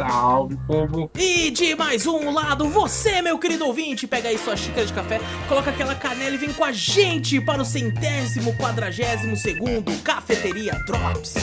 Salve, povo! E de mais um lado, você, meu querido ouvinte, pega aí sua xícara de café, coloca aquela canela e vem com a gente para o centésimo quadragésimo segundo Cafeteria Drops.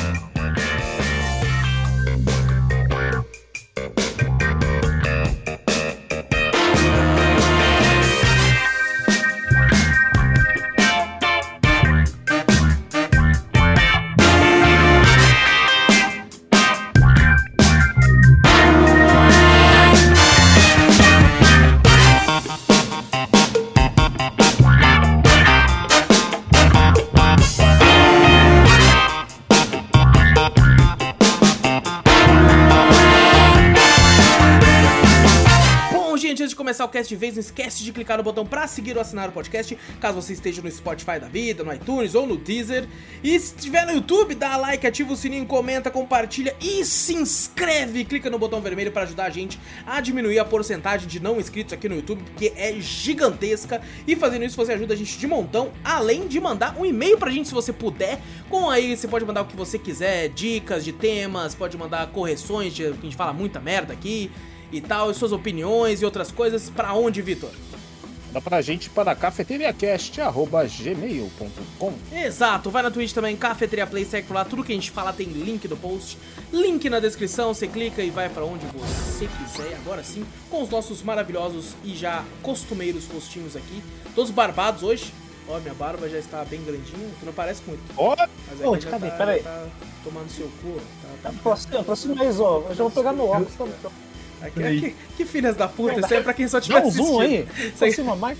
Antes de vez, não esquece de clicar no botão pra seguir ou assinar o podcast, caso você esteja no Spotify da vida, no iTunes ou no Deezer. E se estiver no YouTube, dá like, ativa o sininho, comenta, compartilha e se inscreve. Clica no botão vermelho para ajudar a gente a diminuir a porcentagem de não inscritos aqui no YouTube, porque é gigantesca. E fazendo isso, você ajuda a gente de montão, além de mandar um e-mail pra gente se você puder. Com aí, você pode mandar o que você quiser, dicas de temas, pode mandar correções, de, a gente fala muita merda aqui e tal, e suas opiniões e outras coisas, pra onde, Vitor? Dá pra gente para cafeteriacast.gmail.com Exato, vai na Twitch também, Cafeteria Play, segue por lá, tudo que a gente fala tem link no post, link na descrição, você clica e vai pra onde você quiser. Agora sim, com os nossos maravilhosos e já costumeiros rostinhos aqui, todos barbados hoje. Ó, minha barba já está bem grandinha, tu não parece muito. Ó, aqui já cadê? tá, Pera aí. já tá tomando seu cu. Tá, tá... Aproxima, aproxima mais, ó. Eu já vou pegar no óculos também. Aqui, aqui, que filhas da puta, isso aí é pra quem só Dá tiver um zoom aí. aí- Aproxima mais.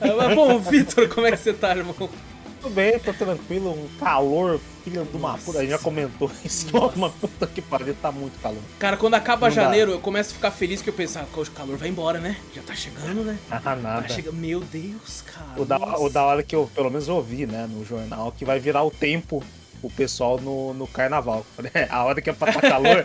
Ah, Bom, Vitor, como é que você tá, irmão? Tudo bem, tô tranquilo. Um calor, filho de uma puta. A gente já comentou isso. Uma puta que pariu, tá muito calor. Cara, quando acaba Não dá. janeiro, eu começo a ficar feliz que eu penso, ah, o calor vai embora, né? Já tá chegando, né? Ah, Tá nada. chegando. Meu Deus, cara. O da, o da hora que eu, pelo menos, ouvi, né, no jornal, que vai virar o tempo o pessoal no, no carnaval. É, A hora que é pra tá calor,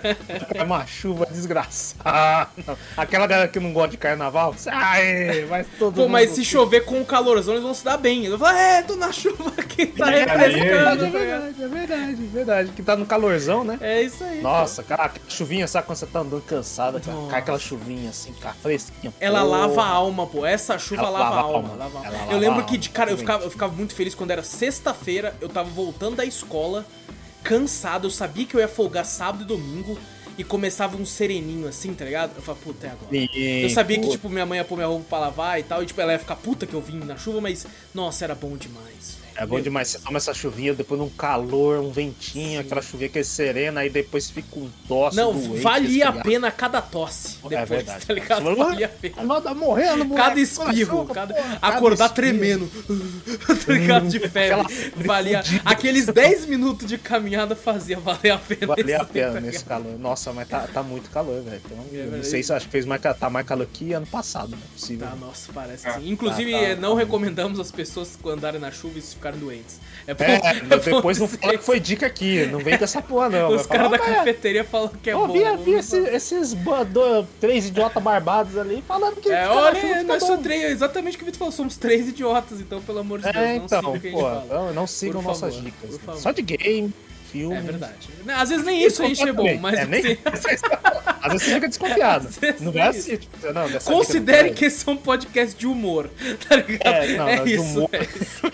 é uma chuva desgraçada. Aquela galera que não gosta de carnaval, sai, mas todo Pô, mundo... mas se chover com o calorzão, eles vão se dar bem. Eu vou falar, é, tô na chuva aqui, tá É refrescando. é verdade, é verdade, é verdade. Que tá no calorzão, né? É isso aí. Nossa, cara, aquela chuvinha, sabe quando você tá andando cara, Nossa. cai aquela chuvinha assim, cara, fresquinha. Ela Pô. lava a alma, pô. Essa chuva lava, lava a alma. alma. lava Eu lava lembro que, de, alma, cara, eu ficava, eu ficava muito feliz quando era sexta-feira, eu tava voltando da escola, cansado, eu sabia que eu ia folgar sábado e domingo e começava um sereninho assim, tá ligado? Eu falava, puta, é agora. Sim, Eu sabia que, pô. tipo, minha mãe ia pôr minha roupa pra lavar e tal, e, tipo, ela ia ficar puta que eu vim na chuva, mas, nossa, era bom demais. É bom demais, você toma essa chuvinha, depois num calor, um ventinho, aquela chuvinha que é serena, aí depois fica um tosse Não, doente, valia a pena cada tosse É depois, verdade. tá ligado? Você Valia a pena. Ah, tá morrendo, moleque, Cada espirro, cada... porra, acordar espirro. tremendo, tá ligado? De febre. Aquela Valia. fudida. Aqueles 10 minutos de caminhada fazia valer a pena. Valia a pena tá nesse calor. Nossa, mas tá, tá muito calor, velho. Então, eu não sei se acho que fez mais, tá mais calor que ano passado, não é possível. Tá, nossa, parece que sim. Inclusive, tá, tá, eh, não tá. recomendamos as pessoas andarem na chuva e ficarem doentes. É bom, É, é depois não fala que foi dica aqui, não vem com essa porra não. Os caras da "Ah, mas cafeteria falam que é Eu bom. vi, vamos vi esse- esses ba- do- três idiotas barbados ali falando que. É, olha, nós somos bom. três, exatamente o que o Vitor falou, somos três idiotas, então, pelo amor de Deus, É, não então, sigam o que a gente pô, fala. não, não sigam Por nossas favor, dicas. né? Só de game, filme. É verdade. Às vezes nem isso a gente é bom, mas é, nem... Às vezes você fica desconfiado. Não é é assim, tipo, não, considere que esse é um podcast de humor, tá ligado? É, não, não, de isso, humor. é isso.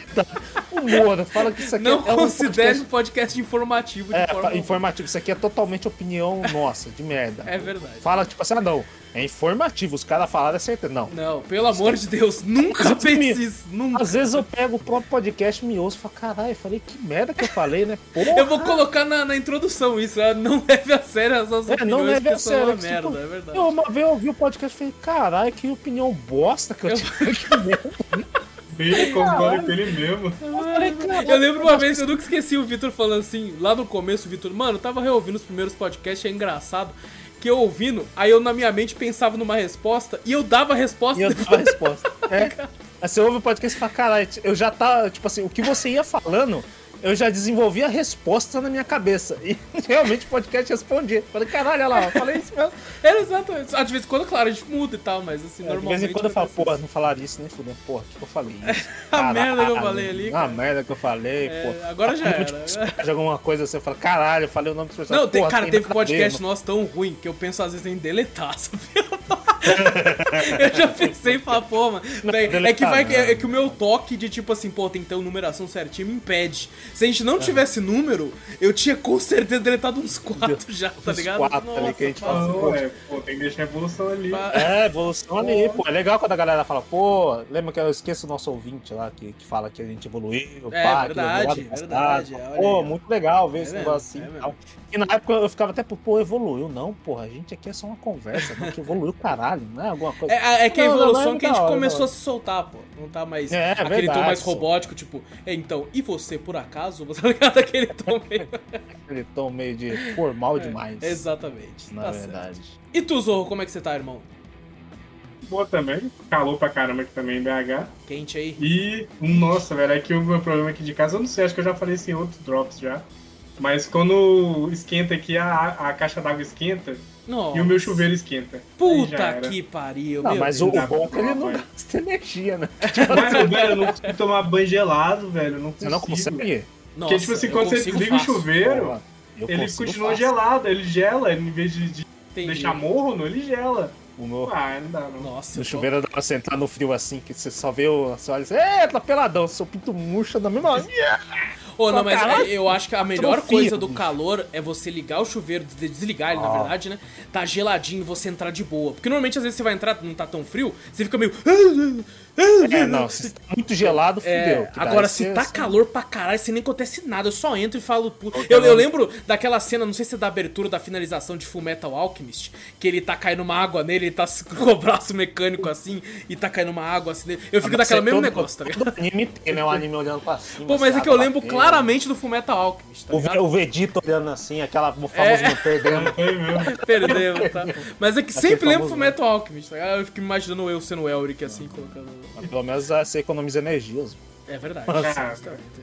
não é humor. Fala que isso aqui Não é um considere um podcast- podcast informativo de É, forma informativo. Isso aqui é totalmente opinião nossa, de merda. É verdade. Fala, tipo assim, ah, não. É informativo, os caras falaram é certeza. Não. Não, pelo amor de Deus, nunca pense isso, nunca. Às vezes eu pego o próprio podcast e me ouço e falo, caralho, falei que merda que eu falei, né? Porra. Eu vou colocar na, na introdução isso, ah, não leve a sério as suas É, opiniões, não leve porque a sério. uma tipo, merda, é verdade. Eu uma vez eu ouvi o podcast e falei, caralho, que opinião bosta que eu, Eu- tive. Que merda. Ele concorda com ele mesmo. Eu lembro uma vez, eu nunca esqueci o Vitor falando assim, lá no começo, o Vitor, mano, eu tava reouvindo os primeiros podcasts, é engraçado, que eu ouvindo, aí eu na minha mente pensava numa resposta e eu dava a resposta E eu depois. dava a resposta. É, Aí você ouve o podcast e fala, caralho, eu já tá, tipo assim, o que você ia falando, eu já desenvolvi a resposta na minha cabeça. E realmente o podcast respondia. Falei, caralho, olha lá, eu falei isso mesmo. É, exatamente. Ah, de vez em quando, claro, a gente muda e tal, mas assim, É, de normalmente. vez em quando eu falo, assim. não falaria isso nem fudeu. Porra, o que que eu falei? Isso? A merda que eu falei ali, A cara. merda que eu falei, É, pô. agora já era. De alguma coisa assim, eu falo, caralho, eu falei o nome do personagem. Não, tem, Porra, cara, teve a podcast nosso tão ruim que eu penso às vezes em deletar, sabe? eu já pensei em falar, pô, mano. é, que vai, deletar, é, é que o meu toque de tipo assim, pô, tem que ter uma numeração certinha me impede. Se a gente não tivesse número, eu tinha com certeza deletado uns quatro já, tá Uns ligado? quatro ali que a gente fala. Pô, é, pô, tem que deixar a evolução ali. É, evolução ali, pô. É legal quando a galera fala, pô, lembra que eu esqueço o nosso ouvinte lá, que, que fala que a gente evoluiu, É, pá, verdade, que evoluiu verdade, Pô, muito legal ver É esse mesmo, negócio assim é e. E na época eu ficava até, pô, evoluiu. Não, porra, a gente aqui é só uma conversa, não que evoluiu caralho, não é alguma coisa. É, é que a Não, não, evolução é que a gente hora, começou da a se soltar, pô. Não tá mais É, aquele tom verdade, mais só. robótico, tipo, é, então, e você, por acaso? Você tá ligado? Aquele tom meio. Aquele tom meio de formal demais. Exatamente. Na tá certo. verdade. E tu, Zorro, como é que você tá, irmão? Boa também. Calor pra caramba aqui também em BH. Quente aí? E, nossa, velho, é que o meu problema aqui de casa, eu não sei, acho que eu já falei isso em outros drops já. Mas quando esquenta aqui, a, a caixa d'água esquenta Nossa. e o meu chuveiro esquenta. Puta que pariu, Não, meu mas o, Deus. o bom é que ele não gasta energia, né? Mas, velho, eu não consigo tomar banho gelado, velho. Eu não Você consigo. não consegue? Nossa, Porque, tipo assim, quando você desliga o chuveiro, eu ele continua fácil. gelado, ele gela, em vez de, de Entendi. deixar morno, ele gela. O meu, Ah, não dá não. Nossa, no tô- chuveiro dá pra você entrar no frio assim, que você só vê o. Você olha assim, é, tá peladão, seu pinto murcha da mesma. Ô, não, mas Caralho, eu acho que a melhor coisa do calor é você ligar o chuveiro, des- desligar ele, na Ah. verdade, né? Tá geladinho e você entrar de boa. Porque normalmente, às vezes, você vai entrar, não tá tão frio, você fica meio. É, não, se tá muito gelado, fudeu. É, agora, se tá você- calor pra caralho, você nem acontece nada, eu só entro e falo. pu- Eu, eu lembro daquela cena, não sei se é da abertura da finalização de Full Metal Alchemist, que ele tá caindo uma água nele, ele tá com o braço mecânico assim, e tá caindo uma água assim nele. Eu fico Mas daquele você mesmo todo- negócio, tá ligado? anime tem, né? O anime olhando pra cima. Pô, mas assim, é que eu lembro batendo. claramente do Full Metal Alchemist, tá O, ligado? O Vegeta olhando assim, aquela famosa É. Perdeu, tá? Mas é que sempre famoso, lembro Full né? Metal Alchemist, tá ligado? Eu fico imaginando eu sendo o Elric assim, colocando. Pelo menos ah, você economiza energias. É verdade. Ah.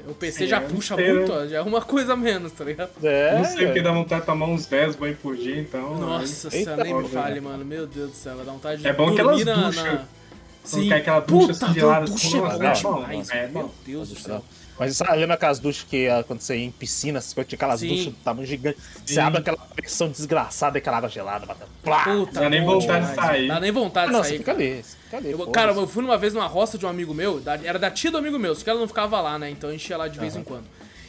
O PC sim, já puxa sei, muito, né? ó, já é uma coisa a menos, tá ligado? É, não sei porque velho. dá vontade de tomar uns 10 banhos por dia, então. Nossa Eita, senhora, nem me porra, fale, mano. Meu Deus do céu, vai dar vontade de É bom dormir aquelas na, duchas. na... Sim. cai aquela ducha Puta, assim, gelada, ducha assim, é bom é demais, é meu bom. Deus do céu. Mas sabe, lembra aquelas duchas que ah, quando você ia em piscinas, quando tinha aquelas Sim. duchas do tamanho gigante, você Sim. abre aquela pressão desgraçada, aquela água gelada, batendo. Plá! Puta, Dá nem vontade de sair. Dá nem vontade Ah, de não, sair. você fica ali, você ali. Eu- cara, eu fui numa vez numa roça de um amigo meu, da- era da tia do amigo meu, só que ela não ficava lá, né? Então a gente ia lá de vez em quando.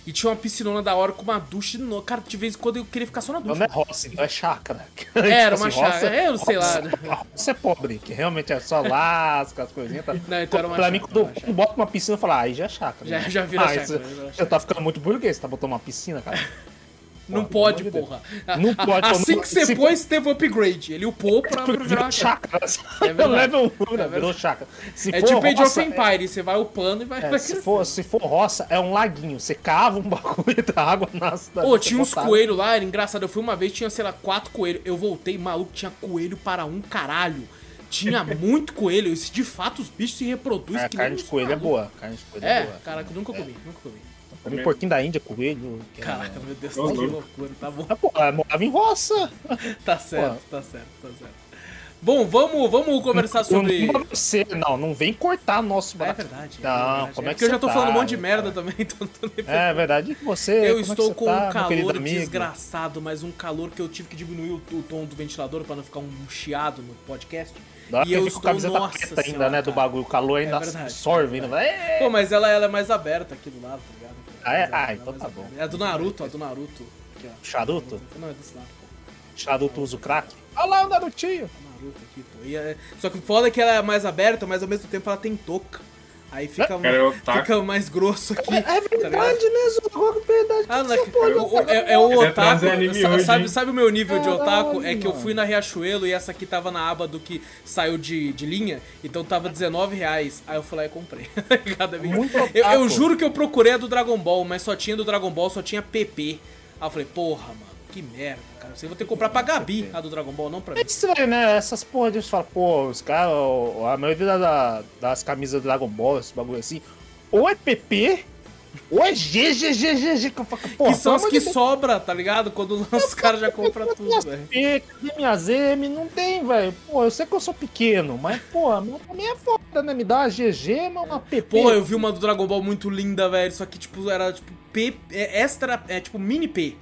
E tinha uma piscinona da hora com uma ducha. No... Cara, de vez em quando eu queria ficar só na Não ducha. é roça, então é chácara. É, era Tipo uma assim, chácara. É, eu não sei lá. roça- Roça é pobre, que realmente é só lasca, as coisinhas. Tá? Não, então era uma pra mim, chácara, quando uma eu boto uma piscina, eu falo, ah, aí já é chácara. Já- né? já vira ah, chácara, isso- já Você tá ficando muito burguês, você tá botando uma piscina, cara. Não Pô, pode, de porra. Não A- pode, Assim não- que você se- pôs, teve upgrade. Ele upou pra, pra virar virou chácara. É. Level 1, É virou verdade. chácara. Se É for tipo Age of roça, Empire, você vai upando e vai, é, vai é, se, for, se for roça, é um laguinho. Você cava um bagulho da água nasce. da- Pô, tinha uns coelhos lá, era engraçado. Eu fui uma vez, tinha, sei lá, quatro coelhos. Eu voltei, maluco, tinha coelho para um caralho. Tinha muito coelho. Isso, de fato, os bichos se reproduzem. É, carne de coelho é malucos. boa. Carne de coelho é, É, boa. caraca, eu nunca comi, nunca comi. Comi porquinho da Índia, coelho. que é- Caraca, meu Deus, Ô, que louco. loucura, tá bom. Ah, pô, eu morava em roça. Tá certo, tá certo, tá certo. Bom, vamos, vamos conversar sobre. Não, não, você, não, não vem cortar nosso É barato. verdade. é Não, verdade. como é que porque eu já tô tá, falando um monte de cara? merda também, então não tô nem É verdade. E você? Eu é que estou você com tá, um calor desgraçado, mas um calor que eu tive que diminuir o, o tom do ventilador pra não ficar um chiado no podcast. Dá e eu com estou, a camiseta nossa preta ainda, senhora, né, do cara. bagulho. O calor ainda É verdade. absorve ainda. É. Pô, mas ela, ela é mais aberta aqui do lado, tá ligado? Ah, é? Ah, então tá bom. É a do Naruto, a do Naruto. Aqui, ó. Charuto? Não, é desse lado, pô. Charuto usa o crack? Olha lá o Narutinho. Naruto aqui, pô. E é- Só que o foda é que ela é mais aberta, mas ao mesmo tempo ela tem touca. Aí fica, Cara, é otaku. fica mais grosso aqui. É tá ligado? verdade, né, Zu? Agora que é verdade. Ah, o- é, é o é otaku. sabe, hein? sabe o meu nível de otaku? Caralho, É que eu fui na Riachuelo e essa aqui tava na aba do que saiu de, de linha, então tava 19 reais. Aí eu fui lá e comprei. Tá ligado? Muito eu, eu juro que eu procurei a do Dragon Ball, mas só tinha do Dragon Ball, só tinha PP. Aí eu falei, porra, mano, que merda, cara. Você vai ter que comprar pra Gabi a do Dragon Ball, não pra mim. É estranho, né? Essas porra de você fala, pô, os caras, a maioria da- das camisas do Dragon Ball, esse bagulho assim, ou é PP, ou é GGGGG, que eu falo, pô, que são as que de sobra, tá ligado? Quando os caras já compram tudo, velho. Minhas M? Não tem, velho. Pô, eu sei que eu sou pequeno, mas, pô, a minha também é foda, né? Me dá uma GG, mas uma PP. Pô, eu vi uma do Dragon Ball muito linda, velho. Só que, tipo, era tipo P. É, extra. É tipo mini P.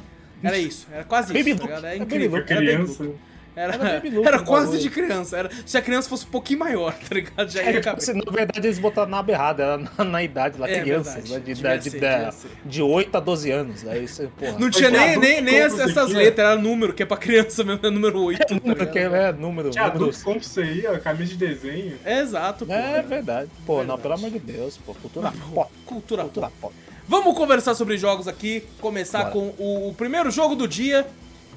Era isso. Era quase Baby isso, tá Luke. ligado? É É incrível. Baby Era, Baby criança. Era, Era Baby Luke era quase de criança. Era, se a criança fosse um pouquinho maior, tá ligado? Já ia É, caber. assim, na verdade, eles botaram na aba errada, era na, na idade lá, É, crianças, né? De, de, ser, de, de 8 a 12 anos. Aí você, porra. Não tinha nem, nem, nem essas, letras, era número, que é pra criança mesmo, é número 8. Tá número que ligado? é número. Tinha número adulto isso aí, ó, camisa de desenho. É exato, pô. É verdade. Pô, não, Verdade. pelo amor de Deus, pô. Cultura Pô, pop. Cultura Cultura pop. pop. Vamos conversar sobre jogos aqui. Começar Bora. com o, o primeiro jogo do dia,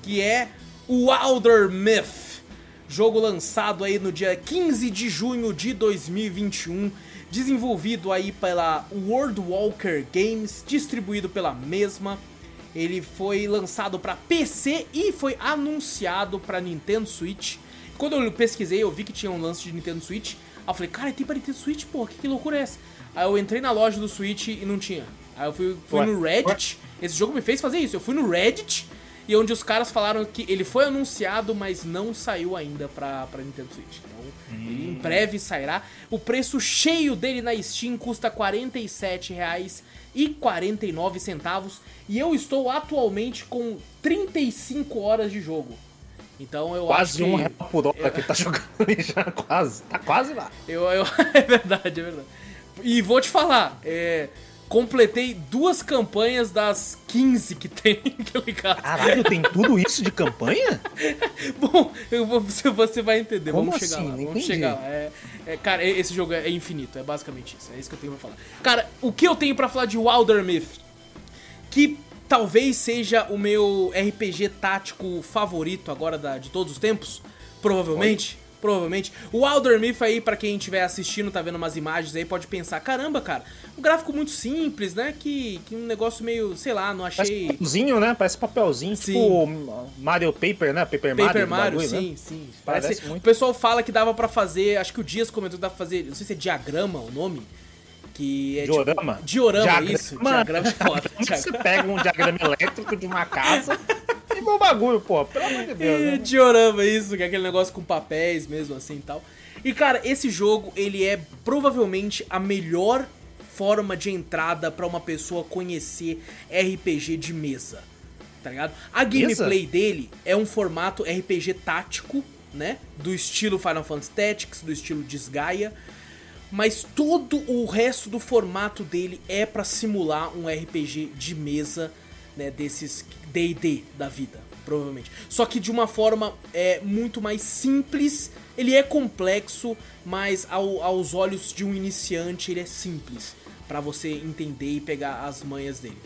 que é o Wilder Myth. Jogo lançado aí no dia 15 de junho de 2021, desenvolvido aí pela World Walker Games, distribuído pela mesma. Ele foi lançado para PC e foi anunciado para Nintendo Switch. Quando eu pesquisei, eu vi que tinha um lance de Nintendo Switch. Aí eu falei, cara, tem pra Nintendo Switch? Pô, que, que loucura é essa? Aí eu entrei na loja do Switch e não tinha. Aí eu fui, fui no Reddit. Esse jogo me fez fazer isso. Eu fui no Reddit e onde os caras falaram que ele foi anunciado, mas não saiu ainda pra, pra Nintendo Switch. Então, ele em breve sairá. O preço cheio dele na Steam custa R$ 47,49 e eu estou atualmente com 35 horas de jogo. Então eu acho Quase que... um real por hora que tá jogando ali já. Quase. Tá quase lá. Eu, eu- é verdade, é verdade. E vou te falar, é, completei duas campanhas das 15 que tem, tá ligado? Caralho, tem tudo isso de campanha? Bom, eu vou- você, vai entender, Como vamos chegar assim? lá, Não vamos entendi. chegar lá. É, é, cara, e- esse jogo é, é infinito, é basicamente isso, é isso que eu tenho pra falar. Cara, o que eu tenho pra falar de Wilder Myth? Que talvez seja o meu RPG tático favorito agora da- de todos os tempos, provavelmente. Provavelmente. O Wilder Myth aí, pra quem estiver assistindo, tá vendo umas imagens aí, pode pensar, caramba, cara, um gráfico muito simples, né? Que, que um negócio meio, sei lá, não Parece achei... papelzinho, né? Parece papelzinho, Sim. tipo Mario Paper, né? Paper, Mario. Paper Mario, bagulho, sim, né? sim. Parece Parece, muito. O pessoal fala que dava pra fazer, acho que o Dias comentou que dava pra fazer, não sei se é diagrama o nome, que é Diorama? tipo... Diorama, Diagrama. isso. Diagrama é foda. Que você Diagrama. pega um diagrama elétrico de uma casa e meu bagulho, pô? Pelo amor de Deus, né? diorama, isso, que é aquele negócio com papéis mesmo assim e tal. E cara, esse jogo, ele é provavelmente a melhor forma de entrada pra uma pessoa conhecer RPG de mesa. Tá ligado? A gameplay dele é um formato RPG tático, né? Do estilo Final Fantasy Tactics, do estilo Desgaia. Mas todo o resto do formato dele é pra simular um RPG de mesa, né, desses D&D da vida, provavelmente. Só que de uma forma é muito mais simples. Ele é complexo, mas ao- aos olhos de um iniciante ele é simples pra você entender e pegar as manhas dele.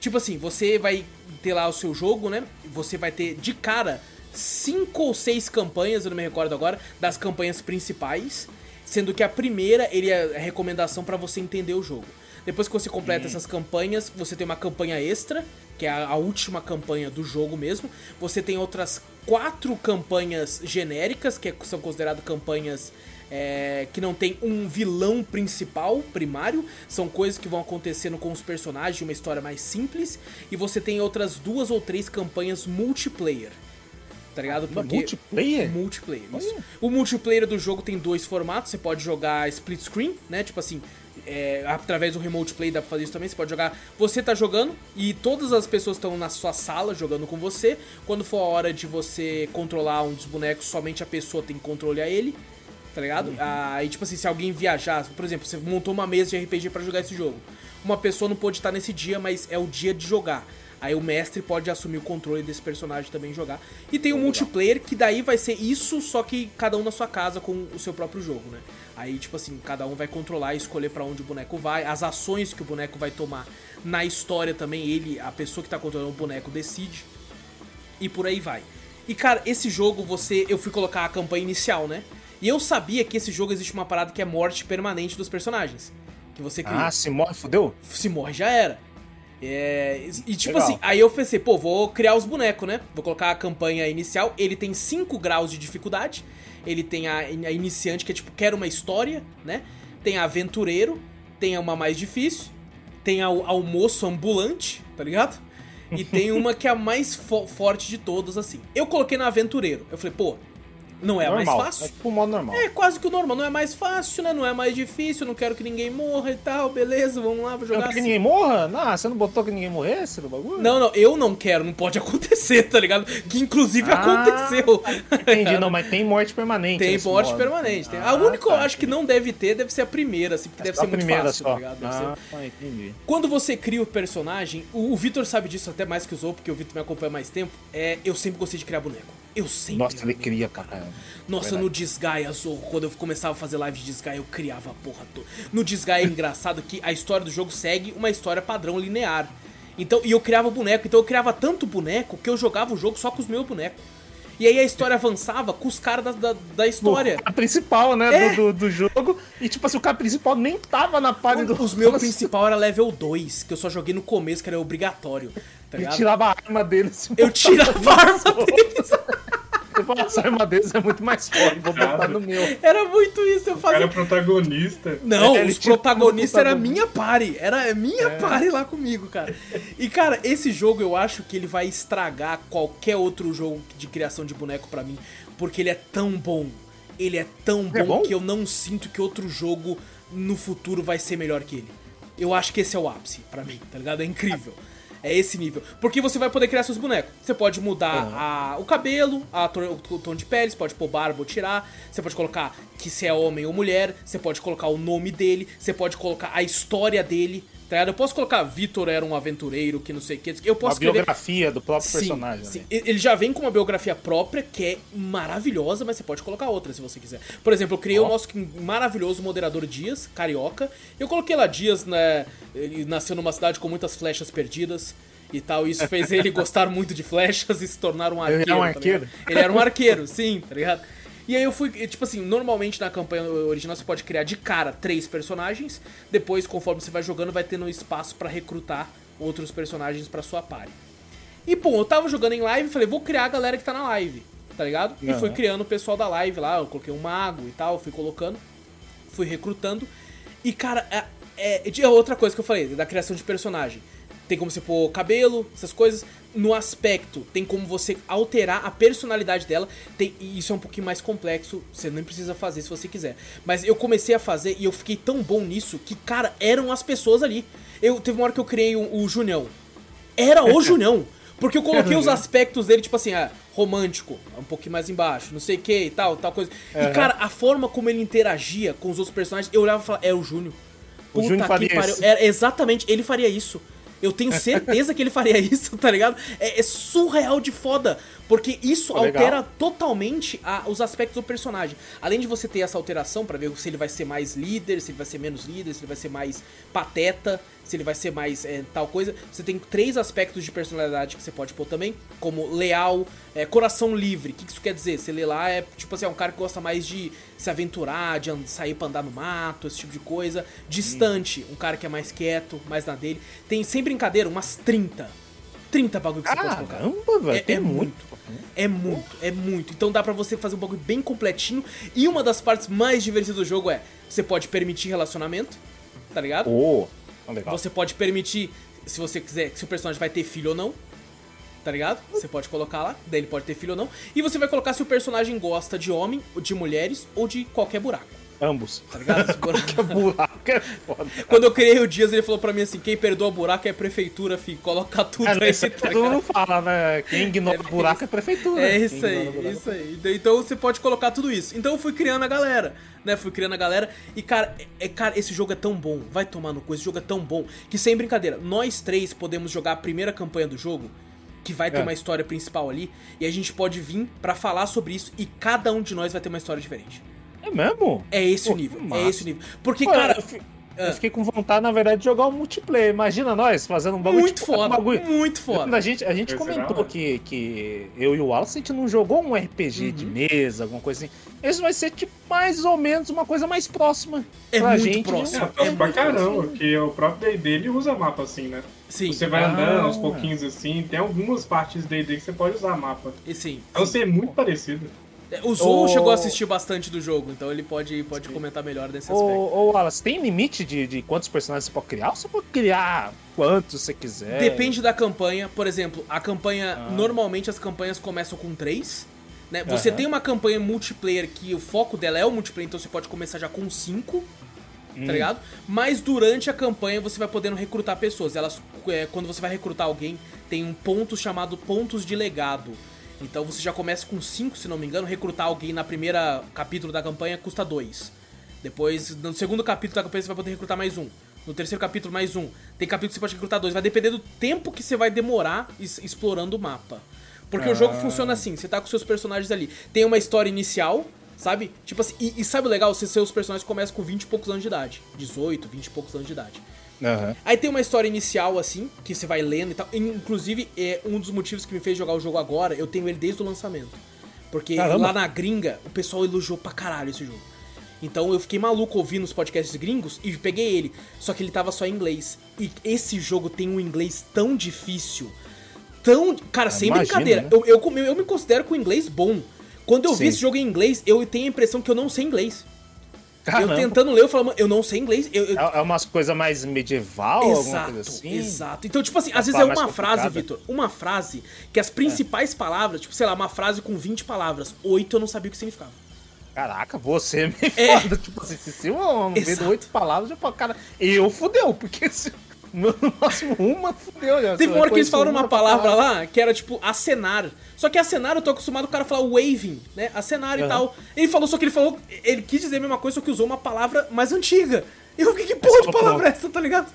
Tipo assim, você vai ter lá o seu jogo, né? Você vai ter de cara cinco ou seis campanhas, eu não me recordo agora, das campanhas principais, sendo que a primeira ele é a recomendação pra você entender o jogo. Depois que você completa essas campanhas, você tem uma campanha extra, que é a, a última campanha do jogo mesmo. Você tem outras quatro campanhas genéricas, que é- são consideradas campanhas é, que não tem um vilão principal, primário. São coisas que vão acontecendo com os personagens de uma história mais simples. E você tem outras duas ou três campanhas multiplayer. Tá ligado? Mas multiplayer? Multiplayer, isso. O multiplayer do jogo tem dois formatos. Você pode jogar split screen, né? Tipo assim, é, através do remote play dá pra fazer isso também. Você pode jogar. Você tá jogando e todas as pessoas estão na sua sala jogando com você. Quando for a hora de você controlar um dos bonecos, somente a pessoa tem controle a ele. Tá ligado? Aí, tipo assim, se alguém viajar, por exemplo, você montou uma mesa de RPG pra jogar esse jogo. Uma pessoa não pôde estar nesse dia, mas é o dia de jogar. Aí o mestre pode assumir o controle desse personagem também jogar. E tem o multiplayer, que daí vai ser isso, só que cada um na sua casa com o seu próprio jogo, né? Aí, tipo assim, cada um vai controlar e escolher pra onde o boneco vai, as ações que o boneco vai tomar na história também, ele, a pessoa que tá controlando o boneco decide. E por aí vai. E cara, esse jogo você. Eu fui colocar a campanha inicial, né? E eu sabia que esse jogo existe uma parada que é morte permanente dos personagens. Que você cria. Ah, se morre, fudeu? Se morre, já era. É, e tipo Legal. assim, aí eu pensei, pô, vou criar os bonecos, né? Vou colocar a campanha inicial. Ele tem 5 graus de dificuldade. Ele tem a, a iniciante, que é tipo, quero uma história, né? Tem a aventureiro, tem a uma mais difícil, tem a, almoço ambulante, tá ligado? E tem uma que é a mais fo- forte de todas, assim. Eu coloquei na aventureiro. Eu falei, pô, não é a mais normal. fácil? É tipo o modo normal. É quase que o normal, não é mais fácil, né? Não é mais difícil, não quero que ninguém morra e tal, beleza, vamos lá, vou Não jogar quer que assim. ninguém morra? Não, você não botou que ninguém morresse no bagulho? Não, não, eu não quero, não pode acontecer, tá ligado? Que inclusive Ah, aconteceu. Entendi, não, mas tem morte permanente. Tem morte modo. permanente. Tem. Ah, a única tá, acho que não deve ter deve ser a primeira, assim, porque deve Só ser muito fácil, só. tá ligado? Deve ser- Ah, entendi. Quando você cria o personagem, o, o Vitor sabe disso até mais que os outros, porque o Vitor me acompanha mais tempo. É, eu sempre gostei de criar boneco. Eu sempre. Nossa, ele cria caramba. Nossa, Verdade. no Zorro, quando eu começava a fazer live de Disgaea, eu criava a porra toda. No Disgaea é engraçado que a história do jogo segue uma história padrão linear. Então, e eu criava boneco, então eu criava tanto boneco que eu jogava o jogo só com os meus bonecos. E aí a história avançava com os caras da, da, da história. A principal, né, É. do, do, do jogo. E tipo assim, o cara principal nem tava na parte do. Os meus principal era level 2, que eu só joguei no começo, que era obrigatório. Tá ligado? tirava a arma dele. assim, Eu tirava a arma deles. Ele falou, essa arma deles é muito mais forte, vou botar Cara. no meu. Era muito isso, eu O cara é fazia. o protagonista. Não, É, os protagonistas era minha party. Era minha party lá comigo, cara. E, cara, esse jogo eu acho que ele vai estragar qualquer outro jogo de criação de boneco pra mim. Porque ele é tão bom. Ele é tão É bom, bom? que eu não sinto que outro jogo no futuro vai ser melhor que ele. Eu acho que esse é o ápice pra mim, tá ligado? É incrível. É esse nível. Porque você vai poder criar seus bonecos. Você pode mudar a- o cabelo, a tor- o tom de pele, você pode pôr barba ou tirar. Você pode colocar que se é homem ou mulher. Você pode colocar o nome dele. Você pode colocar a história dele. Tá ligado? Eu posso colocar Vitor era um aventureiro, que não sei o que. Eu A posso escrever. biografia do próprio Sim, personagem. sim. né? Ele já vem com uma biografia própria que é maravilhosa, mas você pode colocar outra se você quiser. Por exemplo, eu criei o nosso maravilhoso moderador Dias, carioca. Eu coloquei lá Dias, né? Ele nasceu numa cidade com muitas flechas perdidas e tal. Isso fez ele gostar muito de flechas e se tornar um Ele arqueiro. é um tá arqueiro? ligado? ele era um arqueiro, sim, tá ligado? E aí eu fui, tipo assim, normalmente na campanha original você pode criar de cara três personagens, depois conforme você vai jogando vai tendo espaço pra recrutar outros personagens pra sua party. E pô, eu tava jogando em live e falei, vou criar a galera que tá na live, tá ligado? E Aham. fui criando o pessoal da live lá, eu coloquei um mago e tal, fui colocando, fui recrutando. E cara, é, é, é outra coisa que eu falei, da criação de personagem. Tem como você pôr cabelo, essas coisas. No aspecto, tem como você alterar a personalidade dela. Tem, e isso é um pouquinho mais complexo, você nem precisa fazer se você quiser. Mas eu comecei a fazer e eu fiquei tão bom nisso que, cara, eram as pessoas ali. Eu Teve uma hora que eu criei o, o Junião. Era o Junião. Porque eu coloquei os aspectos dele, tipo assim, ah, romântico, um pouquinho mais embaixo, não sei o que e tal, tal coisa. E, cara, a forma como ele interagia com os outros personagens, eu olhava e falava, é o Júnior. O Júnior faria isso. Era, exatamente, ele faria isso. Eu tenho certeza que ele faria isso, tá ligado? É, é surreal de foda. Porque isso Pô, altera totalmente a- os aspectos do personagem. Além de você ter essa alteração pra ver se ele vai ser mais líder, se ele vai ser menos líder, se ele vai ser mais pateta, se ele vai ser mais é, tal coisa. Você tem três aspectos de personalidade que você pode pôr também, como leal, é, coração livre. O que que isso quer dizer? Você lê lá, é tipo assim, é um cara que gosta mais de se aventurar, de sair pra andar no mato, esse tipo de coisa. Distante, um cara que é mais quieto, mais na dele. Tem, sem brincadeira, umas 30. 30 bagulho que você pode colocar. Caramba, velho. É, tem é muito. É muito, é muito. Então dá pra você fazer um bagulho bem completinho. E uma das partes mais divertidas do jogo é: você pode permitir relacionamento, tá ligado? Pô, legal. Você pode permitir, se você quiser, se o personagem vai ter filho ou não. Tá ligado? Você pode colocar lá, daí ele pode ter filho ou não. E você vai colocar se o personagem gosta de homem, de mulheres ou de qualquer buraco. Ambos. Tá ligado? Buraco é foda. Quando eu criei o Dias, ele falou pra mim assim: quem perdoa buraco é a prefeitura, filho. Coloca tudo É, aí, nesse tá todo mundo fala, né? Quem ignora É buraco é prefeitura. É Quem isso aí, isso aí. Então- Então você pode colocar tudo isso. Então eu fui criando a galera, né? Fui criando a galera. E, cara, é, é- cara, esse jogo é tão bom. Vai tomar no cu, esse jogo é tão bom. Que sem brincadeira, nós três podemos jogar a primeira campanha do jogo. Que vai ter É. uma história principal ali. E a gente pode vir pra falar sobre isso. E cada um de nós vai ter uma história diferente. É mesmo? É esse Pô, o nível. É esse o nível. Porque, Pô, cara. eu. Eu fiquei com vontade, na verdade, de jogar o multiplayer. Imagina nós fazendo um bagulho. Muito tipo, foda, bagulho. muito foda. A gente, a gente é, comentou mano. que, que eu e o Wallace, a gente não jogou um RPG de Uhum. mesa, alguma coisa assim. Esse vai ser, tipo, mais ou menos uma coisa mais próxima. É pra muito gente, próximo. É, né? próximo pra caramba, porque o próprio D&D ele usa mapa assim, né? Sim, Você vai Ah. andando aos pouquinhos assim, tem algumas partes do D&D que você pode usar mapa. e sim. Então você é muito parecido. O Zou Ô- chegou a assistir bastante do jogo, então ele pode, pode comentar melhor desse aspecto. Ô, Wallace, tem limite de, de quantos personagens você pode criar? Ou você pode criar quantos você quiser? Depende da campanha. Por exemplo, a campanha. Ah. Normalmente as campanhas começam com três. Né? Você Aham. tem uma campanha multiplayer que o foco dela é o multiplayer, então você pode começar já com cinco. Hum. Tá ligado? Mas durante a campanha você vai podendo recrutar pessoas. Elas, é, quando você vai recrutar alguém, tem um ponto chamado pontos de legado. Então você já começa com 5, se não me engano. Recrutar alguém na primeira capítulo da campanha custa 2. Depois, no segundo capítulo da campanha, você vai poder recrutar mais um. No terceiro capítulo, mais um. Tem capítulo que você pode recrutar dois. Vai depender do tempo que você vai demorar explorando o mapa. Porque o jogo Ah. funciona assim: você tá com seus personagens ali. Tem uma história inicial, sabe? Tipo assim, e, e sabe o legal? Se seus personagens começam com 20 e poucos anos de idade. 18, 20 e poucos anos de idade. Aham. Aí tem uma história inicial, assim, que você vai lendo e tal. Inclusive, é um dos motivos que me fez jogar o jogo agora, eu tenho ele desde o lançamento. Porque Caramba. lá na gringa, o pessoal elogiou pra caralho esse jogo. Então eu fiquei maluco ouvindo os podcasts gringos e peguei ele. Só que ele tava só em inglês. E esse jogo tem um inglês tão difícil. Tão. Cara, sem imagino, brincadeira. né? Eu, eu, eu me considero com inglês bom. Quando eu vi Sim. esse jogo em inglês, eu tenho a impressão que eu não sei inglês. Caramba. Eu tentando ler, eu falo, "Mano, eu não sei inglês. Eu, eu- É, é umas coisas mais medieval, alguma Exato, coisa assim? exato. Então, tipo assim, às vezes é uma frase. Vitor, uma frase que as principais palavras, tipo, sei lá, uma frase com 20 palavras, oito eu não sabia o que significava. Caraca, você é meio É. foda. Tipo assim, se vê Exato. oito palavras, eu falo, cara, eu fudeu, porque se, no máximo uma fudeu. Já. Teve uma hora que eles falaram uma uma palavra lá que era tipo acenar. Só que acenar eu tô acostumado o cara falar waving, né? Acenar e Aham. tal. Ele falou, só que ele falou, ele quis dizer a mesma coisa, só que usou uma palavra mais antiga. E eu fiquei, que porra de palavra é essa, tá ligado?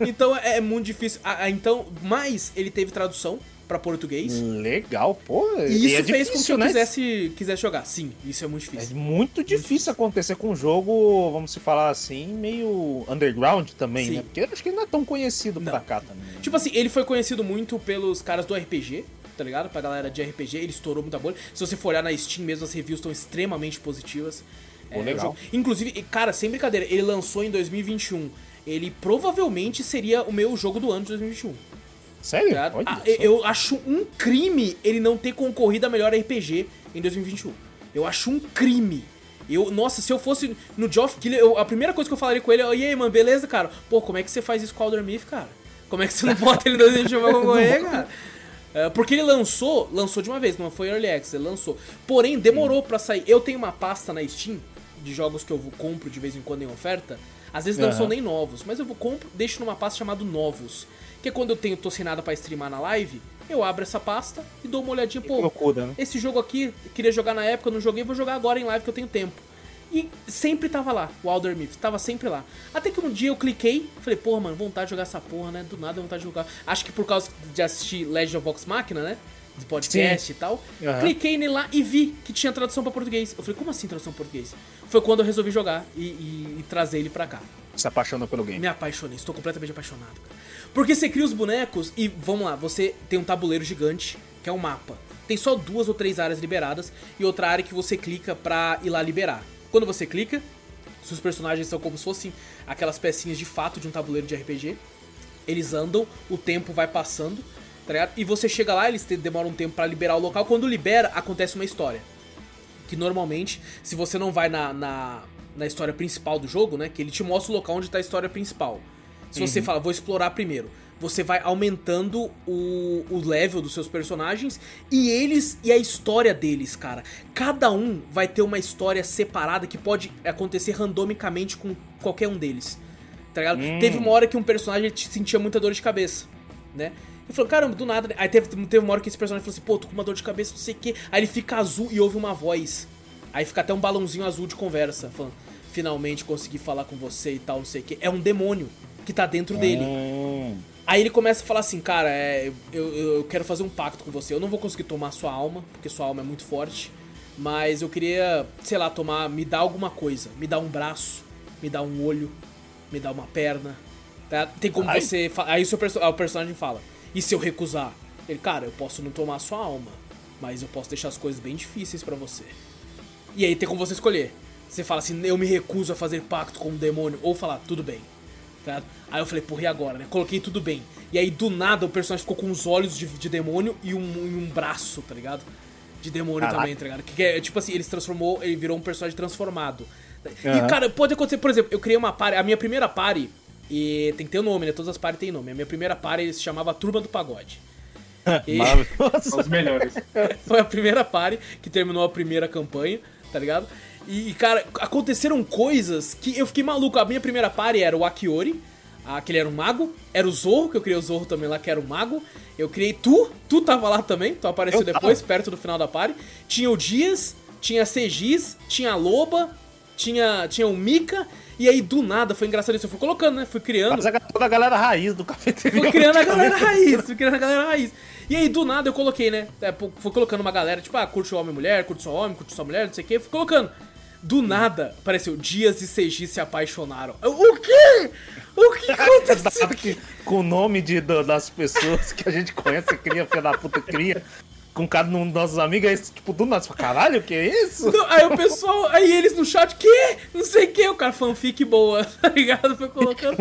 Então é, é muito difícil. Ah, ah, então, mas ele teve tradução pra português. Legal, pô. E isso é fez com que difícil, eu né? quisesse, quisesse jogar. Sim, isso é muito É difícil. muito difícil acontecer com um jogo, vamos se falar assim, meio underground também, Sim. né? Porque eu acho que ele não é tão conhecido pra Não. cá também. Tipo assim, ele foi conhecido muito pelos caras do RPG, tá ligado? Pra galera de RPG, ele estourou muita bolha. Se você for olhar na Steam mesmo, as reviews estão extremamente positivas. Pô, o legal. Inclusive, cara, sem brincadeira, ele lançou em 2021. Ele provavelmente seria o meu jogo do ano de 2021. Sério? Ah, eu acho um crime ele não ter concorrido a melhor RPG em 2021. Eu acho um crime. Eu, nossa, se eu fosse no Geoff Killer, eu- a primeira coisa que eu falaria com ele é: E aí, mano, beleza, cara? Pô, como é que você faz isso com o Alder Myth, cara? Como é que você não bota ele no 2021 pra concorrer, cara? É, porque ele lançou, lançou de uma vez, não foi Early Access, ele lançou. Porém, demorou pra sair. Eu tenho uma pasta na Steam de jogos que eu vou- compro de vez em quando em oferta. Às vezes não Aham. são nem novos, mas eu vou compro, deixo numa pasta chamada Novos. Que é quando eu tenho, tô sem nada pra streamar na live, eu abro essa pasta e dou uma olhadinha, pô, loucura, né? esse jogo aqui, queria jogar na época, não joguei, vou jogar agora em live que eu tenho tempo. E sempre tava lá, o Alder Myth, tava sempre lá. Até que um dia eu cliquei, falei, porra, mano, vontade de jogar essa porra, né? Do nada vontade de jogar. Acho que por causa de assistir Legend of Vox Machina, né? De podcast e tal. Aham. Cliquei nele lá e vi que tinha tradução pra português. Eu falei, como assim tradução pra português? Foi quando eu resolvi jogar e, e- e trazer ele pra cá. Se apaixonou pelo game. Me apaixonei, estou completamente apaixonado. cara. Porque você cria os bonecos e, vamos lá, você tem um tabuleiro gigante, que é um mapa. Tem só duas ou três áreas liberadas e outra área que você clica pra ir lá liberar. Quando você clica, seus personagens são como se fossem aquelas pecinhas de fato de um tabuleiro de RPG. Eles andam, o tempo vai passando, tá ligado? E você chega lá, eles demoram um tempo pra liberar o local. Quando libera, acontece uma história que normalmente, se você não vai na, na, na história principal do jogo, né? Que ele te mostra o local onde tá a história principal. Se você fala, vou explorar primeiro, você vai aumentando o, o level dos seus personagens e eles e a história deles, cara. Cada um vai ter uma história separada que pode acontecer randomicamente com qualquer um deles. Tá ligado? Teve uma hora que um personagem sentia muita dor de cabeça, né? Ele falou, caramba, do nada. Aí teve, teve uma hora que esse personagem falou assim, pô, tô com uma dor de cabeça, não sei o quê. Aí ele fica azul e ouve uma voz. Aí fica até um balãozinho azul de conversa, falando, finalmente consegui falar com você e tal, não sei o quê. É um demônio que tá dentro dele. Hum, Aí ele começa a falar assim, cara, é, eu, eu quero fazer um pacto com você. Eu não vou conseguir tomar sua alma, porque sua alma é muito forte. Mas eu queria, sei lá, tomar, me dar alguma coisa. Me dar um braço, me dar um olho, me dá uma perna. Tá? Tem como Ai. você. Aí o, seu o personagem fala: E se eu recusar? Ele, cara, eu posso não tomar sua alma, mas eu posso deixar as coisas bem difíceis pra você. E aí tem como você escolher. Você fala assim: Eu me recuso a fazer pacto com o demônio, ou falar: Tudo bem. Tá? Aí eu falei, porra, e agora, né? Coloquei tudo bem. E aí, do nada, o personagem ficou com os olhos de, de demônio e um, e um braço, tá ligado? De demônio Caraca. também, tá ligado? Que, que é tipo assim, ele se transformou, ele virou um personagem transformado. E, Aham. cara, pode acontecer, por exemplo, eu criei uma party, a minha primeira party, e tem que ter um nome, né? Todas as parties têm nome. A minha primeira party se chamava Turma do Pagode. E- Maravilhoso. São os melhores. foi a primeira party que terminou a primeira campanha, tá ligado? E, cara, aconteceram coisas que eu fiquei maluco. A minha primeira party era o Akiori, ah, que ele era um mago. Era o Zorro, que eu criei o Zorro também lá, que era um mago. Eu criei tu, tu tava lá também, tu apareceu Eu tava. depois, perto do final da party. Tinha o Dias, tinha a Segis, tinha a Loba, tinha, tinha o Mika. E aí, do nada, foi engraçado isso. Eu fui colocando, né? Fui criando. Mas a- toda a galera raiz do cafeteria. Fui criando a galera raiz, fui criando a galera raiz. E aí, do nada, eu coloquei, né? É, Fui colocando uma galera, tipo, ah, curte homem e mulher, curte só homem, curte só mulher, não sei o quê. Fui colocando. Do nada, apareceu Dias e Seiji se apaixonaram. Eu, O quê? O que aconteceu? Que com o nome de, das pessoas que a gente conhece, cria, filha da puta, cria. Com cada um dos nossos amigos, aí, tipo, do nada, caralho, o que é isso? Não, Aí o pessoal, aí eles no chat, que? Não sei o que, o cara fanfic boa, tá ligado? Foi colocando.